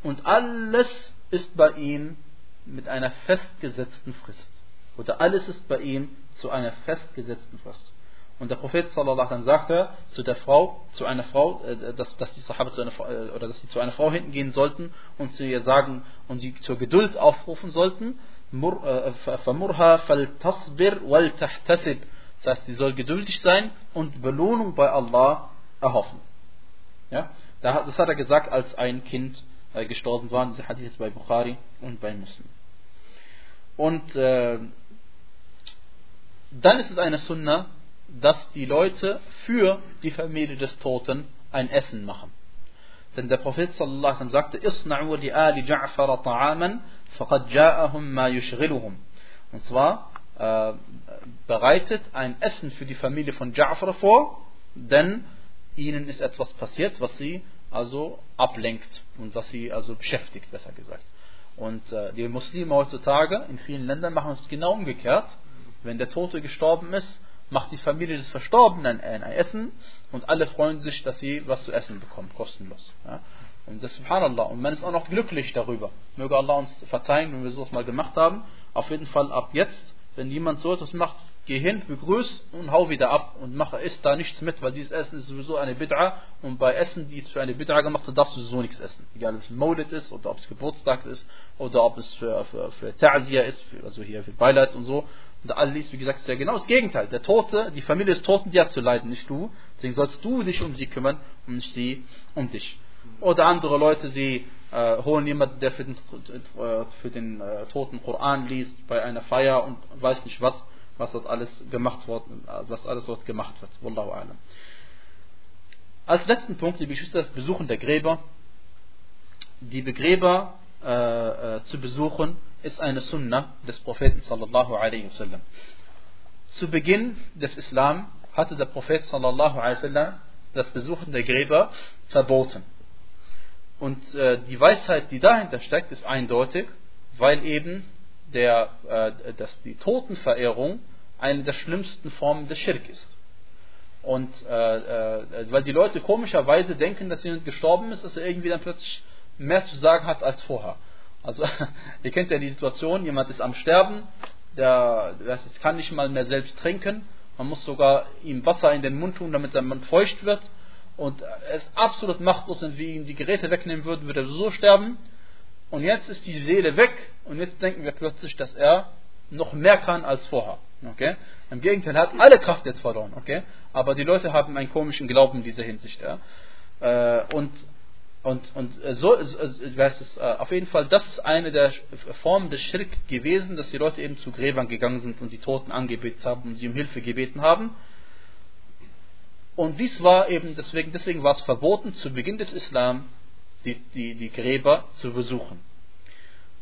und alles ist bei ihm mit einer festgesetzten Frist. Oder alles ist bei ihm zu einer festgesetzten Frist. Und der Prophet sallallahu sagte zu der Frau, zu einer Frau, äh, dass, dass die Sahaba zu einer Frau, äh, oder dass sie zu einer Frau hinten gehen sollten und zu ihr sagen und sie zur Geduld aufrufen sollten, فَمُرْهَا فَلْتَصْبِرْ وَلْتَحْتَسِبْ Das heißt, sie soll geduldig sein und Belohnung bei Allah erhoffen. Ja? Das hat er gesagt, als ein Kind äh, gestorben war. Dieser Hadith ist bei Bukhari und bei Muslim. Und äh, dann ist es eine Sunnah, dass die Leute für die Familie des Toten ein Essen machen. Denn der Prophet sallallahu alaihi sagte: "Isna'u li ali Ja'far ta'aman, faqad ja'ahum ma yushghiluhum." Und zwar äh, bereitet ein Essen für die Familie von Ja'far vor, denn ihnen ist etwas passiert, was sie also ablenkt und was sie also beschäftigt, besser gesagt. Und äh, die Muslime heutzutage in vielen Ländern machen es genau umgekehrt. Wenn der Tote gestorben ist, macht die Familie des Verstorbenen ein, Essen und alle freuen sich, dass sie was zu essen bekommen, kostenlos. Ja. Und das Subhanallah. Und man ist auch noch glücklich darüber. Möge Allah uns verzeihen, wenn wir sowas mal gemacht haben. Auf jeden Fall ab jetzt, wenn jemand so etwas macht, geh hin, begrüß und hau wieder ab und mach, isst da nichts mit, weil dieses Essen ist sowieso eine Bid'a und bei Essen, die für eine Bid'a gemacht sind, darfst du sowieso nichts essen. Egal ob es ein Maulid ist oder ob es Geburtstag ist oder ob es für, für, für Ta'ziyah ist, für, also hier für Beileid und so. Und all dies, wie gesagt, ist ja genau das Gegenteil. Der Tote, die Familie des Toten, die hat zu leiden, nicht du. Deswegen sollst du dich um sie kümmern und nicht sie um dich. Oder andere Leute, sie äh, holen jemanden, der für den, äh, für den äh, Toten Koran liest bei einer Feier und weiß nicht was, was dort alles gemacht worden, was alles dort gemacht wird. Wallahu a'lam. Als letzten Punkt, liebe Geschwister, das Besuchen der Gräber. Die Begräber äh, äh, zu besuchen, ist eine Sunna des Propheten sallallahu alaihi wasallam. Zu Beginn des Islam hatte der Prophet sallallahu alaihi wasallam das Besuchen der Gräber verboten. Und äh, die Weisheit, die dahinter steckt, ist eindeutig, weil eben der, äh, dass die Totenverehrung eine der schlimmsten Formen des Schirk ist. Und äh, äh, weil die Leute komischerweise denken, dass jemand gestorben ist, dass er irgendwie dann plötzlich mehr zu sagen hat als vorher. Also ihr kennt ja die Situation, jemand ist am Sterben, der, der kann nicht mal mehr selbst trinken, man muss sogar ihm Wasser in den Mund tun, damit sein Mund feucht wird und er ist absolut machtlos und wir ihm die Geräte wegnehmen würden, würde er so sterben. Und jetzt ist die Seele weg und jetzt denken wir plötzlich, dass er noch mehr kann als vorher. Okay? Im Gegenteil, er hat alle Kraft jetzt verloren. Okay? Aber die Leute haben einen komischen Glauben in dieser Hinsicht. Ja? Äh, und und, und so ist es auf jeden Fall, das ist eine der Formen des Schirk gewesen, dass die Leute eben zu Gräbern gegangen sind und die Toten angebetet haben und sie um Hilfe gebeten haben. Und dies war eben, deswegen, deswegen war es verboten, zu Beginn des Islam die, die, die Gräber zu besuchen.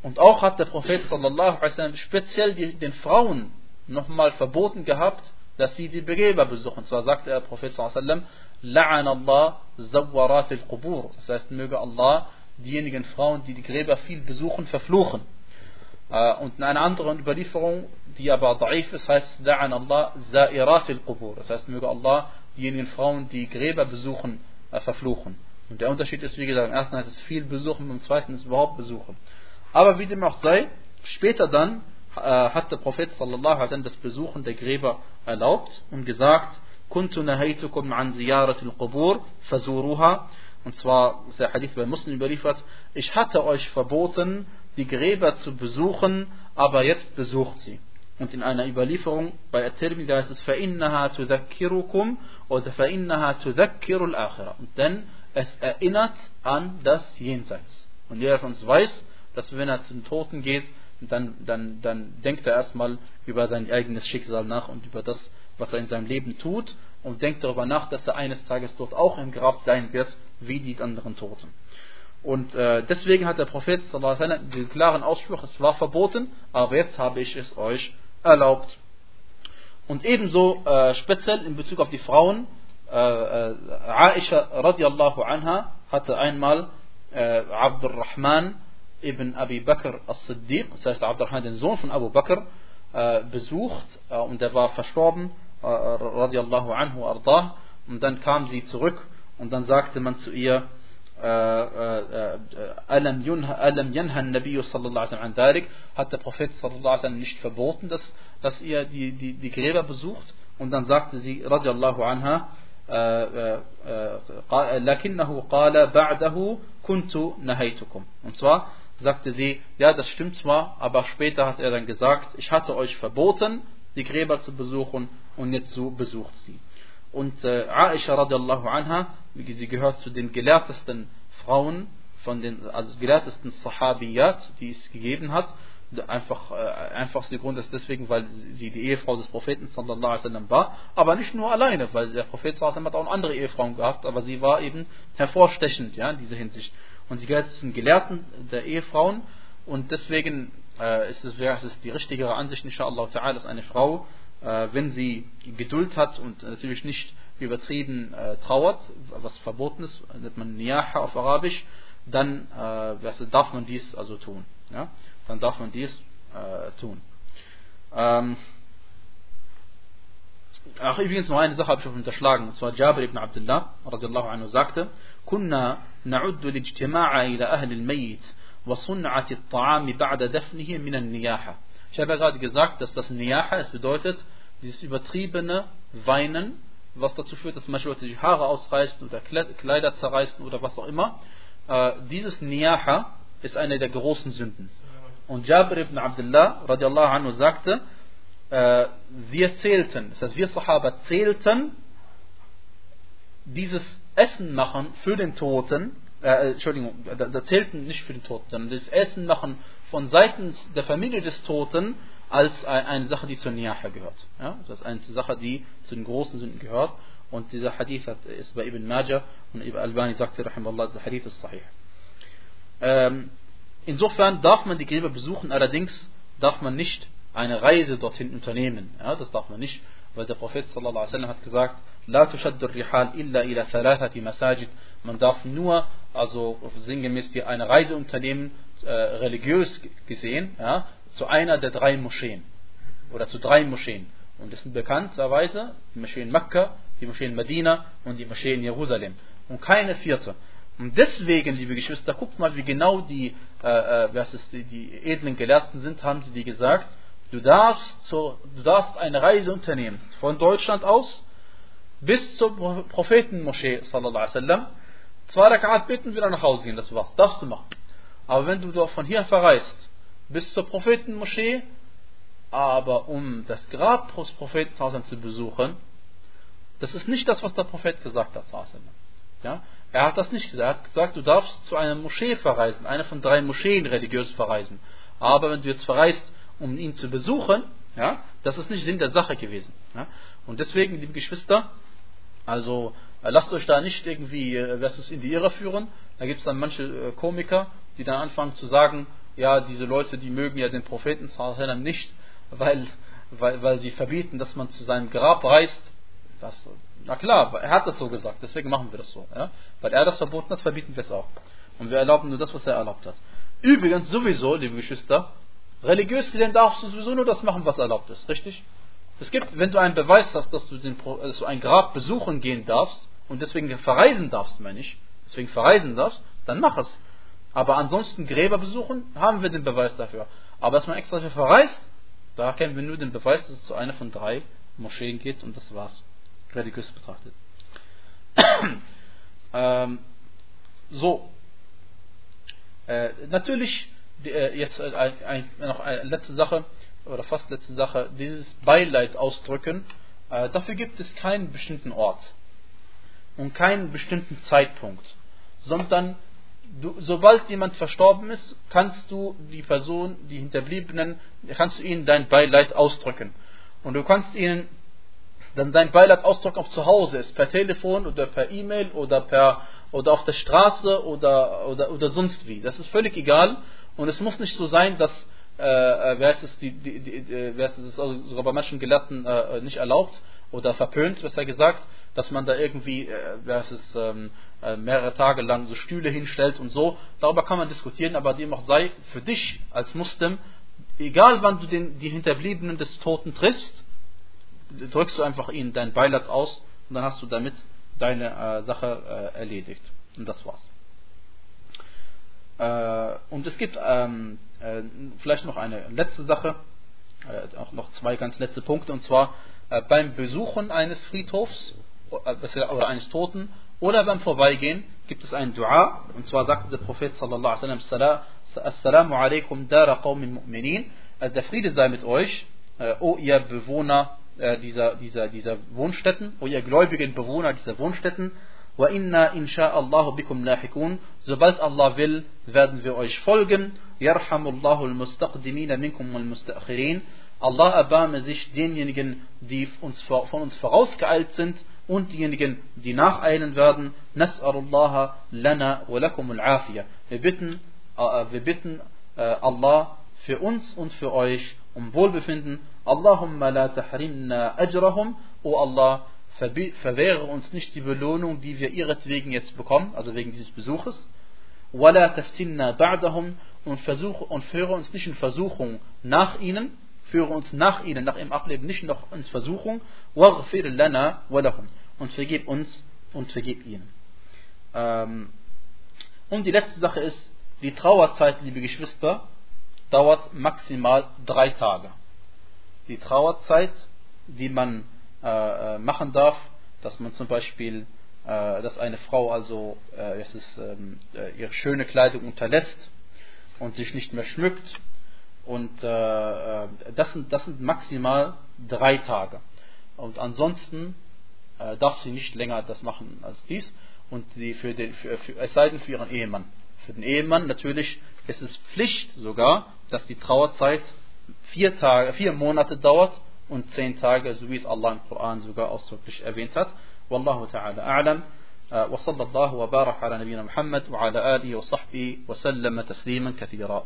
Und auch hat der Prophet sallallahu alaihi wasallam speziell die, den Frauen nochmal verboten gehabt, dass sie die Begräber besuchen. Und zwar sagte der Prophet wasallam, La'an Allah zawwarat al-qubur. Das heißt, möge Allah diejenigen Frauen, die die Gräber viel besuchen, verfluchen. Äh, und in einer anderen Überlieferung, die aber da'if ist, heißt, La'an Allah za'irat al-qubur. Das heißt, möge Allah diejenigen Frauen, die Gräber besuchen, äh, verfluchen. Und der Unterschied ist, wie gesagt, im ersten heißt es viel besuchen, im zweiten ist überhaupt besuchen. Aber wie dem auch sei, später dann hat der Prophet sallallahu alaihi wasallam das Besuchen der Gräber erlaubt und gesagt, كنت نهيتكم عن زيارة القبور فزوروها und zwar ist der Hadith bei Muslim überliefert, ich hatte euch verboten, die Gräber zu besuchen, aber jetzt besucht sie. Und in einer Überlieferung bei At-Tirmidhi heißt es فَإِنَّهَا تُذَكِّرُكُمْ oder فَإِنَّهَا تُذَكِّرُ الْآخِرَةِ Und denn es erinnert an das Jenseits. Und jeder von uns weiß, dass wenn er zum Toten geht, dann, dann, dann denkt er erstmal über sein eigenes Schicksal nach und über das, was er in seinem Leben tut und denkt darüber nach, dass er eines Tages dort auch im Grab sein wird, wie die anderen Toten. Und äh, deswegen hat der Prophet sallam, den klaren Ausspruch, es war verboten, aber jetzt habe ich es euch erlaubt. Und ebenso äh, speziell in Bezug auf die Frauen, äh, äh, Aisha radiallahu anha hatte einmal äh, Abdurrahman ibn Abi Bakr as-Siddiq, das heißt Abdurrahman, den Sohn von Abu Bakr, äh, besucht äh, und der war verstorben, äh, radiallahu anhu ardah, und dann kam sie zurück und dann sagte man zu ihr, ألم ينهى النبي صلى الله عليه وسلم عن ذلك hat der Prophet صلى الله عليه وسلم nicht verboten dass, dass ihr die, die, die Gräber besucht und dann sagte sie رضي الله عنها لكنه قال بعده كنت نهيتكم und zwar sagte sie ja das stimmt zwar aber später hat er dann gesagt ich hatte euch verboten die Gräber zu besuchen und jetzt so besucht sie und äh, Aisha radiallahu anha, sie gehört zu den gelehrtesten Frauen, von den, also gelehrtesten Sahabiyat, die es gegeben hat. Einfach, äh, einfachster Grund ist deswegen, weil sie die Ehefrau des Propheten sallallahu alaihi wasallam war, aber nicht nur alleine, weil der Prophet sallallahu alaihi wasallam hat auch andere Ehefrauen gehabt, aber sie war eben hervorstechend, ja, in dieser Hinsicht und sie gehört zu den Gelehrten der Ehefrauen und deswegen äh, ist es, wäre es die richtigere Ansicht, inshallah dass eine Frau, äh, wenn sie Geduld hat und natürlich nicht übertrieben äh, trauert, was verboten ist, nennt man Niyaha auf Arabisch, dann äh, darf man dies also tun. Ja? Dann darf man dies äh, tun. Ähm Ach, übrigens noch eine Sache habe ich unterschlagen, und zwar Jabir ibn Abdullah, radiallahu anhu, sagte, Kunna نعد الاجتماع إلى أهل الميت وصنعة الطعام بعد دفنه من النياحة. Ich habe ja gerade gesagt, dass das Niyaha, es bedeutet, dieses übertriebene Weinen, was dazu führt, dass manche Leute die Haare ausreißen oder Kleider zerreißen oder was auch immer. Äh, dieses Niyaha ist eine der großen Sünden. Und Jabir ibn Abdullah radiallahu anhu sagte, äh, wir zählten, das heißt wir Sahaba zählten dieses Essen machen für den Toten, äh, Entschuldigung, da, da zählten nicht für den Toten, sondern das Essen machen von seitens der Familie des Toten als eine Sache, die zur Niyaha gehört. Ja? Das ist eine Sache, die zu den großen Sünden gehört. Und dieser Hadith ist bei Ibn Majah und Ibn Albani sagte, Rahimallah, dieser Hadith ist sahih. Ähm, insofern darf man die Gräber besuchen, allerdings darf man nicht eine Reise dorthin unternehmen. Ja, das darf man nicht, weil der Prophet sallallahu alaihi hat gesagt, La tushaddu rihal illa ila thalathati masajid. Man darf nur, also sinngemäß hier eine Reise unternehmen, äh, religiös gesehen, ja, zu einer der drei Moscheen. Oder zu drei Moscheen. Und das sind bekannterweise die Moschee in Mekka, die Moschee in Medina und die Moschee in Jerusalem. Und keine vierte. Und deswegen, liebe Geschwister, guckt mal, wie genau die, äh, äh was ist, die edlen Gelehrten sind, haben sie die gesagt. Du darfst, zur, du darfst eine Reise unternehmen, von Deutschland aus bis zur Prophetenmoschee, sallallahu alaihi wasallam. Zwei Rakat bitten, wieder nach Hause gehen, das war's. Darfst du machen. Aber wenn du von hier verreist, bis zur Prophetenmoschee, aber um das Grab des Propheten zu besuchen, das ist nicht das, was der Prophet gesagt hat. Ja? Er hat das nicht gesagt. Er hat gesagt, du darfst zu einer Moschee verreisen, eine von drei Moscheen religiös verreisen. Aber wenn du jetzt verreist, um ihn zu besuchen, ja, das ist nicht Sinn der Sache gewesen. Ja. Und deswegen, liebe Geschwister, also äh, lasst euch da nicht irgendwie äh, was in die Irre führen. Da gibt es dann manche äh, Komiker, die dann anfangen zu sagen, ja, diese Leute, die mögen ja den Propheten nicht, weil, weil, weil sie verbieten, dass man zu seinem Grab reist. Das, na klar, er hat das so gesagt, deswegen machen wir das so. Ja? Weil er das verboten hat, verbieten wir es auch. Und wir erlauben nur das, was er erlaubt hat. Übrigens sowieso, liebe Geschwister, religiös gesehen darfst du sowieso nur das machen, was erlaubt ist, richtig? Es gibt, wenn du einen Beweis hast, dass du, den, dass du ein Grab besuchen gehen darfst und deswegen verreisen darfst, meine ich, deswegen verreisen darfst, dann mach es. Aber ansonsten Gräber besuchen, haben wir den Beweis dafür. Aber dass man extra dafür verreist, da kennen wir nur den Beweis, dass es zu einer von drei Moscheen geht und das war's. Religiös betrachtet. ähm, so. Äh, natürlich, jetzt äh, ein, noch eine letzte Sache, oder fast letzte Sache, dieses Beileid ausdrücken, äh, dafür gibt es keinen bestimmten Ort und keinen bestimmten Zeitpunkt, sondern du, sobald jemand verstorben ist, kannst du die Person, die Hinterbliebenen, kannst du ihnen dein Beileid ausdrücken. Und du kannst ihnen dann dein Beileid ausdrücken auch zu Hause ist, per Telefon oder per E-Mail oder per oder auf der Straße oder, oder, oder sonst wie. Das ist völlig egal. Und es muss nicht so sein, dass äh, äh, wer ist es, die, die, die, äh, wer ist es also sogar bei manchen Gelehrten äh, nicht erlaubt oder verpönt, besser gesagt, dass man da irgendwie, äh, wer ist es, ähm, äh, mehrere Tage lang so Stühle hinstellt und so. Darüber kann man diskutieren, aber dem auch sei für dich als Muslim, egal wann du den, die Hinterbliebenen des Toten triffst, drückst du einfach ihnen dein Beileid aus und dann hast du damit deine äh, Sache äh, erledigt. Und das war's. Äh, und es gibt ähm, äh, vielleicht noch eine letzte Sache, äh, auch noch zwei ganz letzte Punkte, und zwar äh, beim Besuchen eines Friedhofs äh, oder eines Toten oder beim Vorbeigehen gibt es ein Dua, und zwar sagte der Prophet sallallahu alaihi wasallam, Assalamu alaikum dara qawmin mu'minin, der Friede sei mit euch, o ihr Bewohner dieser, dieser, dieser Wohnstätten, o ihr gläubigen Bewohner dieser Wohnstätten, Wa inna insha'Allahu bikum lahikun. Sobald Allah will, werden wir euch folgen. Yarhamullahu al-mustaqdimina minkum al-mustaakhirin. Allah erbarme sich denjenigen, die uns, von uns vorausgeeilt sind und diejenigen, die nacheilen werden. Nas'alullaha lana wa lakum al-afiyah. Wir bitten, äh, wir bitten äh, Allah für uns und für euch um Wohlbefinden. Allahumma la tahrimna ajrahum. O Allah, verwehre uns nicht die Belohnung, die wir ihretwegen jetzt bekommen, also wegen dieses Besuches. Wala taftinna ba'dahum und versuche und führe uns nicht in Versuchung nach ihnen, führe uns nach ihnen, nach ihrem Ableben nicht noch ins Versuchung. Waghfir lana walahum und vergib uns und vergib ihnen. Ähm, und die letzte Sache ist, die Trauerzeit, liebe Geschwister, dauert maximal drei Tage. Die Trauerzeit, die man äh, äh, machen darf, dass man zum Beispiel, äh, dass eine Frau also äh, ist, ähm, äh, ihre schöne Kleidung unterlässt und sich nicht mehr schmückt. Und äh, das, sind, das sind maximal drei Tage. Und ansonsten darf sie nicht länger das machen als dies. Und sie für den, für, für, es sei denn für ihren Ehemann. Für den Ehemann natürlich ist es Pflicht sogar, dass die Trauerzeit vier, Tage, vier Monate dauert und zehn Tage, so wie es Allah im Koran sogar ausdrücklich erwähnt hat. Wallahu ta'ala a'lam. وصلى الله وبارك على نبينا محمد وعلى آله وصحبه وسلم تسليما كثيرا